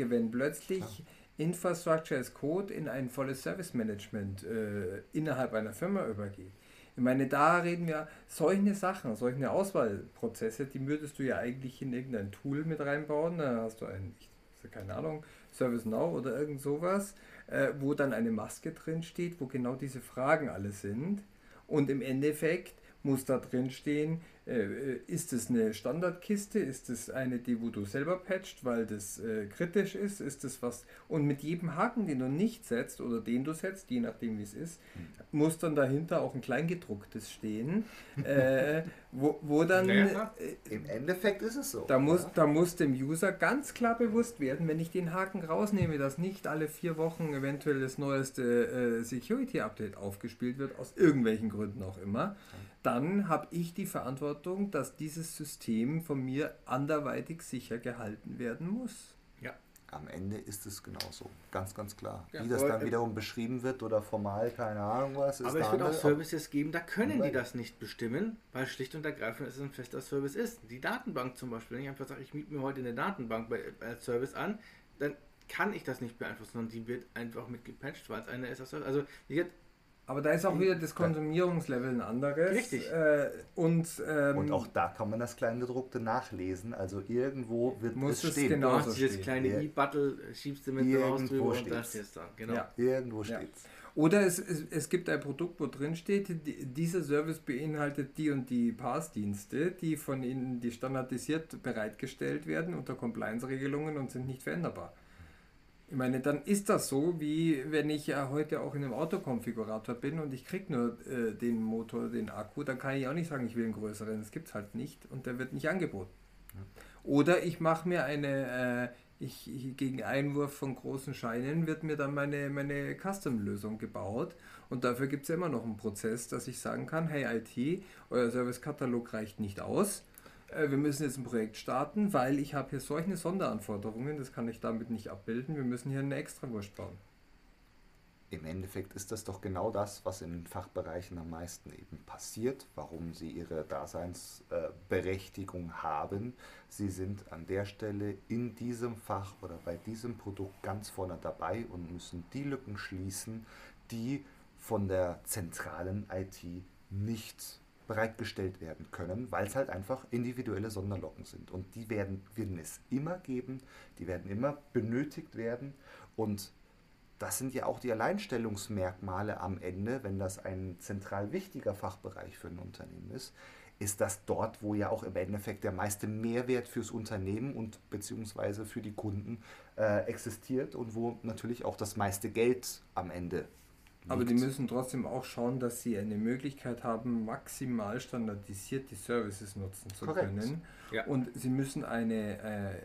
äh, wenn plötzlich Infrastructure as Code in ein volles Service Management äh, innerhalb einer Firma übergeht. Ich meine, da reden wir solche Sachen, solche Auswahlprozesse, die würdest du ja eigentlich in irgendein Tool mit reinbauen. Da hast du ein, ich keine Ahnung, ServiceNow oder irgend sowas, äh, wo dann eine Maske drin steht, wo genau diese Fragen alle sind. Und im Endeffekt muss da drin stehen, äh, ist es eine Standardkiste, ist es eine, die wo du selber patcht, weil das äh, kritisch ist, ist es was? Und mit jedem Haken, den du nicht setzt oder den du setzt, je nachdem wie es ist, muss dann dahinter auch ein Kleingedrucktes stehen, äh, wo, wo dann Ja. äh, Im Endeffekt ist es so. da muss, ja. da muss dem User ganz klar bewusst werden, wenn ich den Haken rausnehme, dass nicht alle vier Wochen eventuell das neueste äh, Security-Update aufgespielt wird, aus irgendwelchen Gründen auch immer, dann habe ich die Verantwortung, dass dieses System von mir anderweitig sicher gehalten werden muss. Am Ende ist es genauso. Ganz, ganz klar. Ja, Wie das dann wiederum beschrieben wird oder formal, keine Ahnung was. Ist Aber es wird auch Services geben, da können die das nicht bestimmen, weil schlicht und ergreifend es ein fester Service ist. Die Datenbank zum Beispiel, wenn ich einfach sage, ich miete mir heute eine Datenbank bei, als Service an, dann kann ich das nicht beeinflussen, sondern die wird einfach mit gepatcht, weil es eine ist. Also gesagt, Aber da ist auch wieder das Konsumierungslevel ein anderes. Richtig. Äh, und, ähm, Und auch da kann man das Kleingedruckte nachlesen. Also irgendwo wird Muss es es stehen. genau- du hast dieses kleine Ja. E-Buttle, schiebst du mit raus drüber und steht's. stehst du da. Genau. Ja. Irgendwo Ja. steht's. Oder es, es, es gibt ein Produkt, wo drin steht, die, dieser Service beinhaltet die und die Pass-Dienste, die von Ihnen die standardisiert bereitgestellt werden unter Compliance-Regelungen und sind nicht veränderbar. Ich meine, dann ist das so, wie wenn ich ja heute auch in einem Autokonfigurator bin und ich kriege nur äh, den Motor, den Akku, dann kann ich auch nicht sagen, ich will einen größeren. Das gibt es halt nicht und der wird nicht angeboten. Oder ich mache mir eine, äh, ich, ich, gegen Einwurf von großen Scheinen wird mir dann meine, meine Custom-Lösung gebaut. Und dafür gibt es ja immer noch einen Prozess, dass ich sagen kann, hey IT, euer Servicekatalog reicht nicht aus. Äh, Wir müssen jetzt ein Projekt starten, weil ich habe hier solche Sonderanforderungen, das kann ich damit nicht abbilden. Wir müssen hier eine Extrawurst bauen. Im Endeffekt ist das doch genau das, was in den Fachbereichen am meisten eben passiert, warum sie ihre Daseinsberechtigung haben. Sie sind an der Stelle in diesem Fach oder bei diesem Produkt ganz vorne dabei und müssen die Lücken schließen, die von der zentralen IT nicht bereitgestellt werden können, weil es halt einfach individuelle Sonderlocken sind. Und die werden, werden es immer geben, die werden immer benötigt werden und das sind ja auch die Alleinstellungsmerkmale am Ende, wenn das ein zentral wichtiger Fachbereich für ein Unternehmen ist, ist das dort, wo ja auch im Endeffekt der meiste Mehrwert fürs Unternehmen und beziehungsweise für die Kunden äh, existiert und wo natürlich auch das meiste Geld am Ende Aber die müssen trotzdem auch schauen, dass sie eine Möglichkeit haben, maximal standardisiert die Services nutzen zu Korrekt. können. Ja. Und sie müssen eine,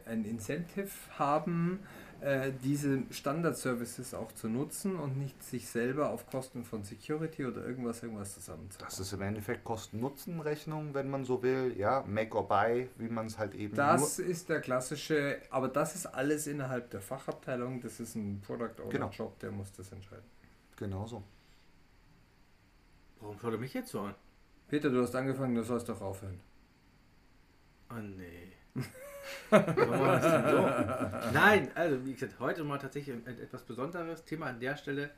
äh, ein Incentive haben, äh, diese Standard-Services auch zu nutzen und nicht sich selber auf Kosten von Security oder irgendwas, irgendwas zusammenzubauen. Das ist im Endeffekt Kosten-Nutzen-Rechnung, wenn man so will. Ja, Make or Buy, wie man es halt eben Das ist der klassische, aber das ist alles innerhalb der Fachabteilung. Das ist ein Product Owner Genau. Job, der muss das entscheiden. Genauso. Warum schaut er mich jetzt so an? Peter, du hast angefangen, du sollst doch aufhören. Oh nee. Nein, also wie gesagt, heute mal tatsächlich ein, ein etwas besonderes Thema an der Stelle.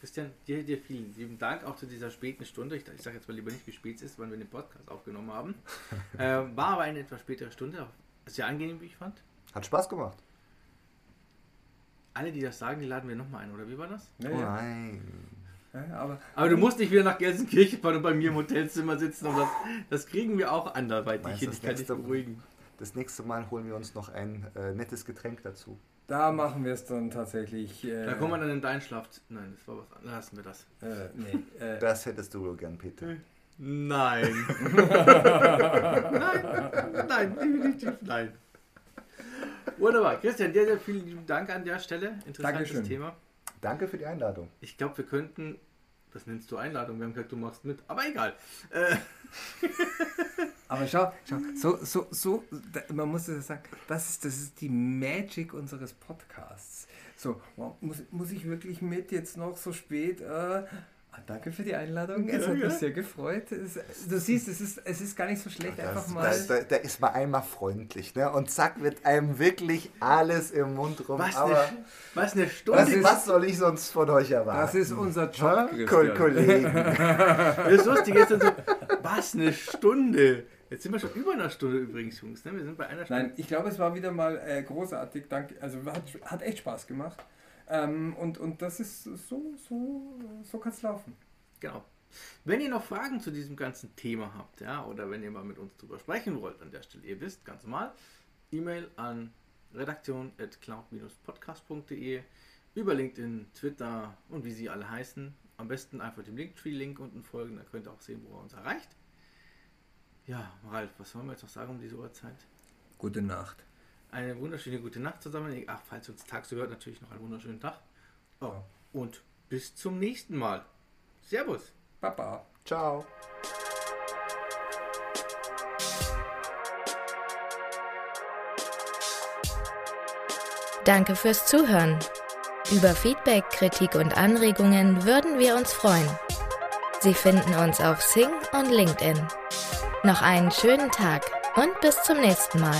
Christian, dir, dir vielen lieben Dank auch zu dieser späten Stunde. Ich, ich sage jetzt mal lieber nicht, wie spät es ist, wann wir den Podcast aufgenommen haben. ähm, war aber eine etwas spätere Stunde. Sehr angenehm, wie ich fand. Hat Spaß gemacht. Alle, die das sagen, die laden wir nochmal ein, oder wie war das? Ja, Oh nein. Ja, aber Aber du musst nicht wieder nach Gelsenkirchen fahren und bei mir im Hotelzimmer sitzen. Und das, das kriegen wir auch anderweitig hin. Ich das kann dich nächste- beruhigen. Das nächste Mal holen wir uns noch ein äh, nettes Getränk dazu. Da machen wir es dann tatsächlich. Äh, Da kommen wir dann in dein Schlafzimmer. Nein, das war was anderes. Lassen wir das. Äh, nee, äh, Das hättest du wohl gern, Peter. Nein. nein, nein, definitiv nein. Wunderbar. Christian, dir sehr vielen lieben Dank an der Stelle. Interessantes Dankeschön. Thema. Danke für die Einladung. Ich glaube, wir könnten. Das nennst du Einladung. Wir haben gesagt, du machst mit. Aber egal. Äh, aber schau, schau, so, so, so, man muss das sagen, das ist, das ist die Magic unseres Podcasts. So, wow, muss, muss ich wirklich mit jetzt noch so spät? Äh, danke für die Einladung, es hat Ja, mich ja. sehr gefreut. Du siehst, es ist, es ist gar nicht so schlecht, einfach Das, mal. das, da, da ist man einmal freundlich, ne? Und zack, wird einem wirklich alles im Mund rum. was, Aber eine, was eine Stunde. was, ist- was soll ich sonst von euch erwarten? das ist unser Job, Hä? Christian. Ko- Kollegen. Das Lustige ist dann so, was eine Stunde. Jetzt sind wir schon über einer Stunde übrigens, Jungs. Ne? Wir sind bei einer Stunde. Nein, ich glaube, es war wieder mal äh, großartig. Danke. Also hat, hat echt Spaß gemacht. Ähm, und, und das ist so, so, so kann es laufen. Genau. Wenn ihr noch Fragen zu diesem ganzen Thema habt, ja, oder wenn ihr mal mit uns drüber sprechen wollt an der Stelle, ihr wisst, ganz normal, E-Mail an redaktion.cloud-podcast.de, über LinkedIn, Twitter und wie sie alle heißen. Am besten einfach dem Linktree-Link unten folgen, dann könnt ihr auch sehen, wo er uns erreicht. Ja, Ralf, was wollen wir jetzt noch sagen um diese Uhrzeit? Gute Nacht. Eine wunderschöne gute Nacht zusammen. Ach, falls uns tagsüber hört, natürlich noch einen wunderschönen Tag. Oh, Ja. und bis zum nächsten Mal. Servus. Baba. Ciao. Danke fürs Zuhören. Über Feedback, Kritik und Anregungen würden wir uns freuen. Sie finden uns auf Sing und LinkedIn. Noch einen schönen Tag und bis zum nächsten Mal.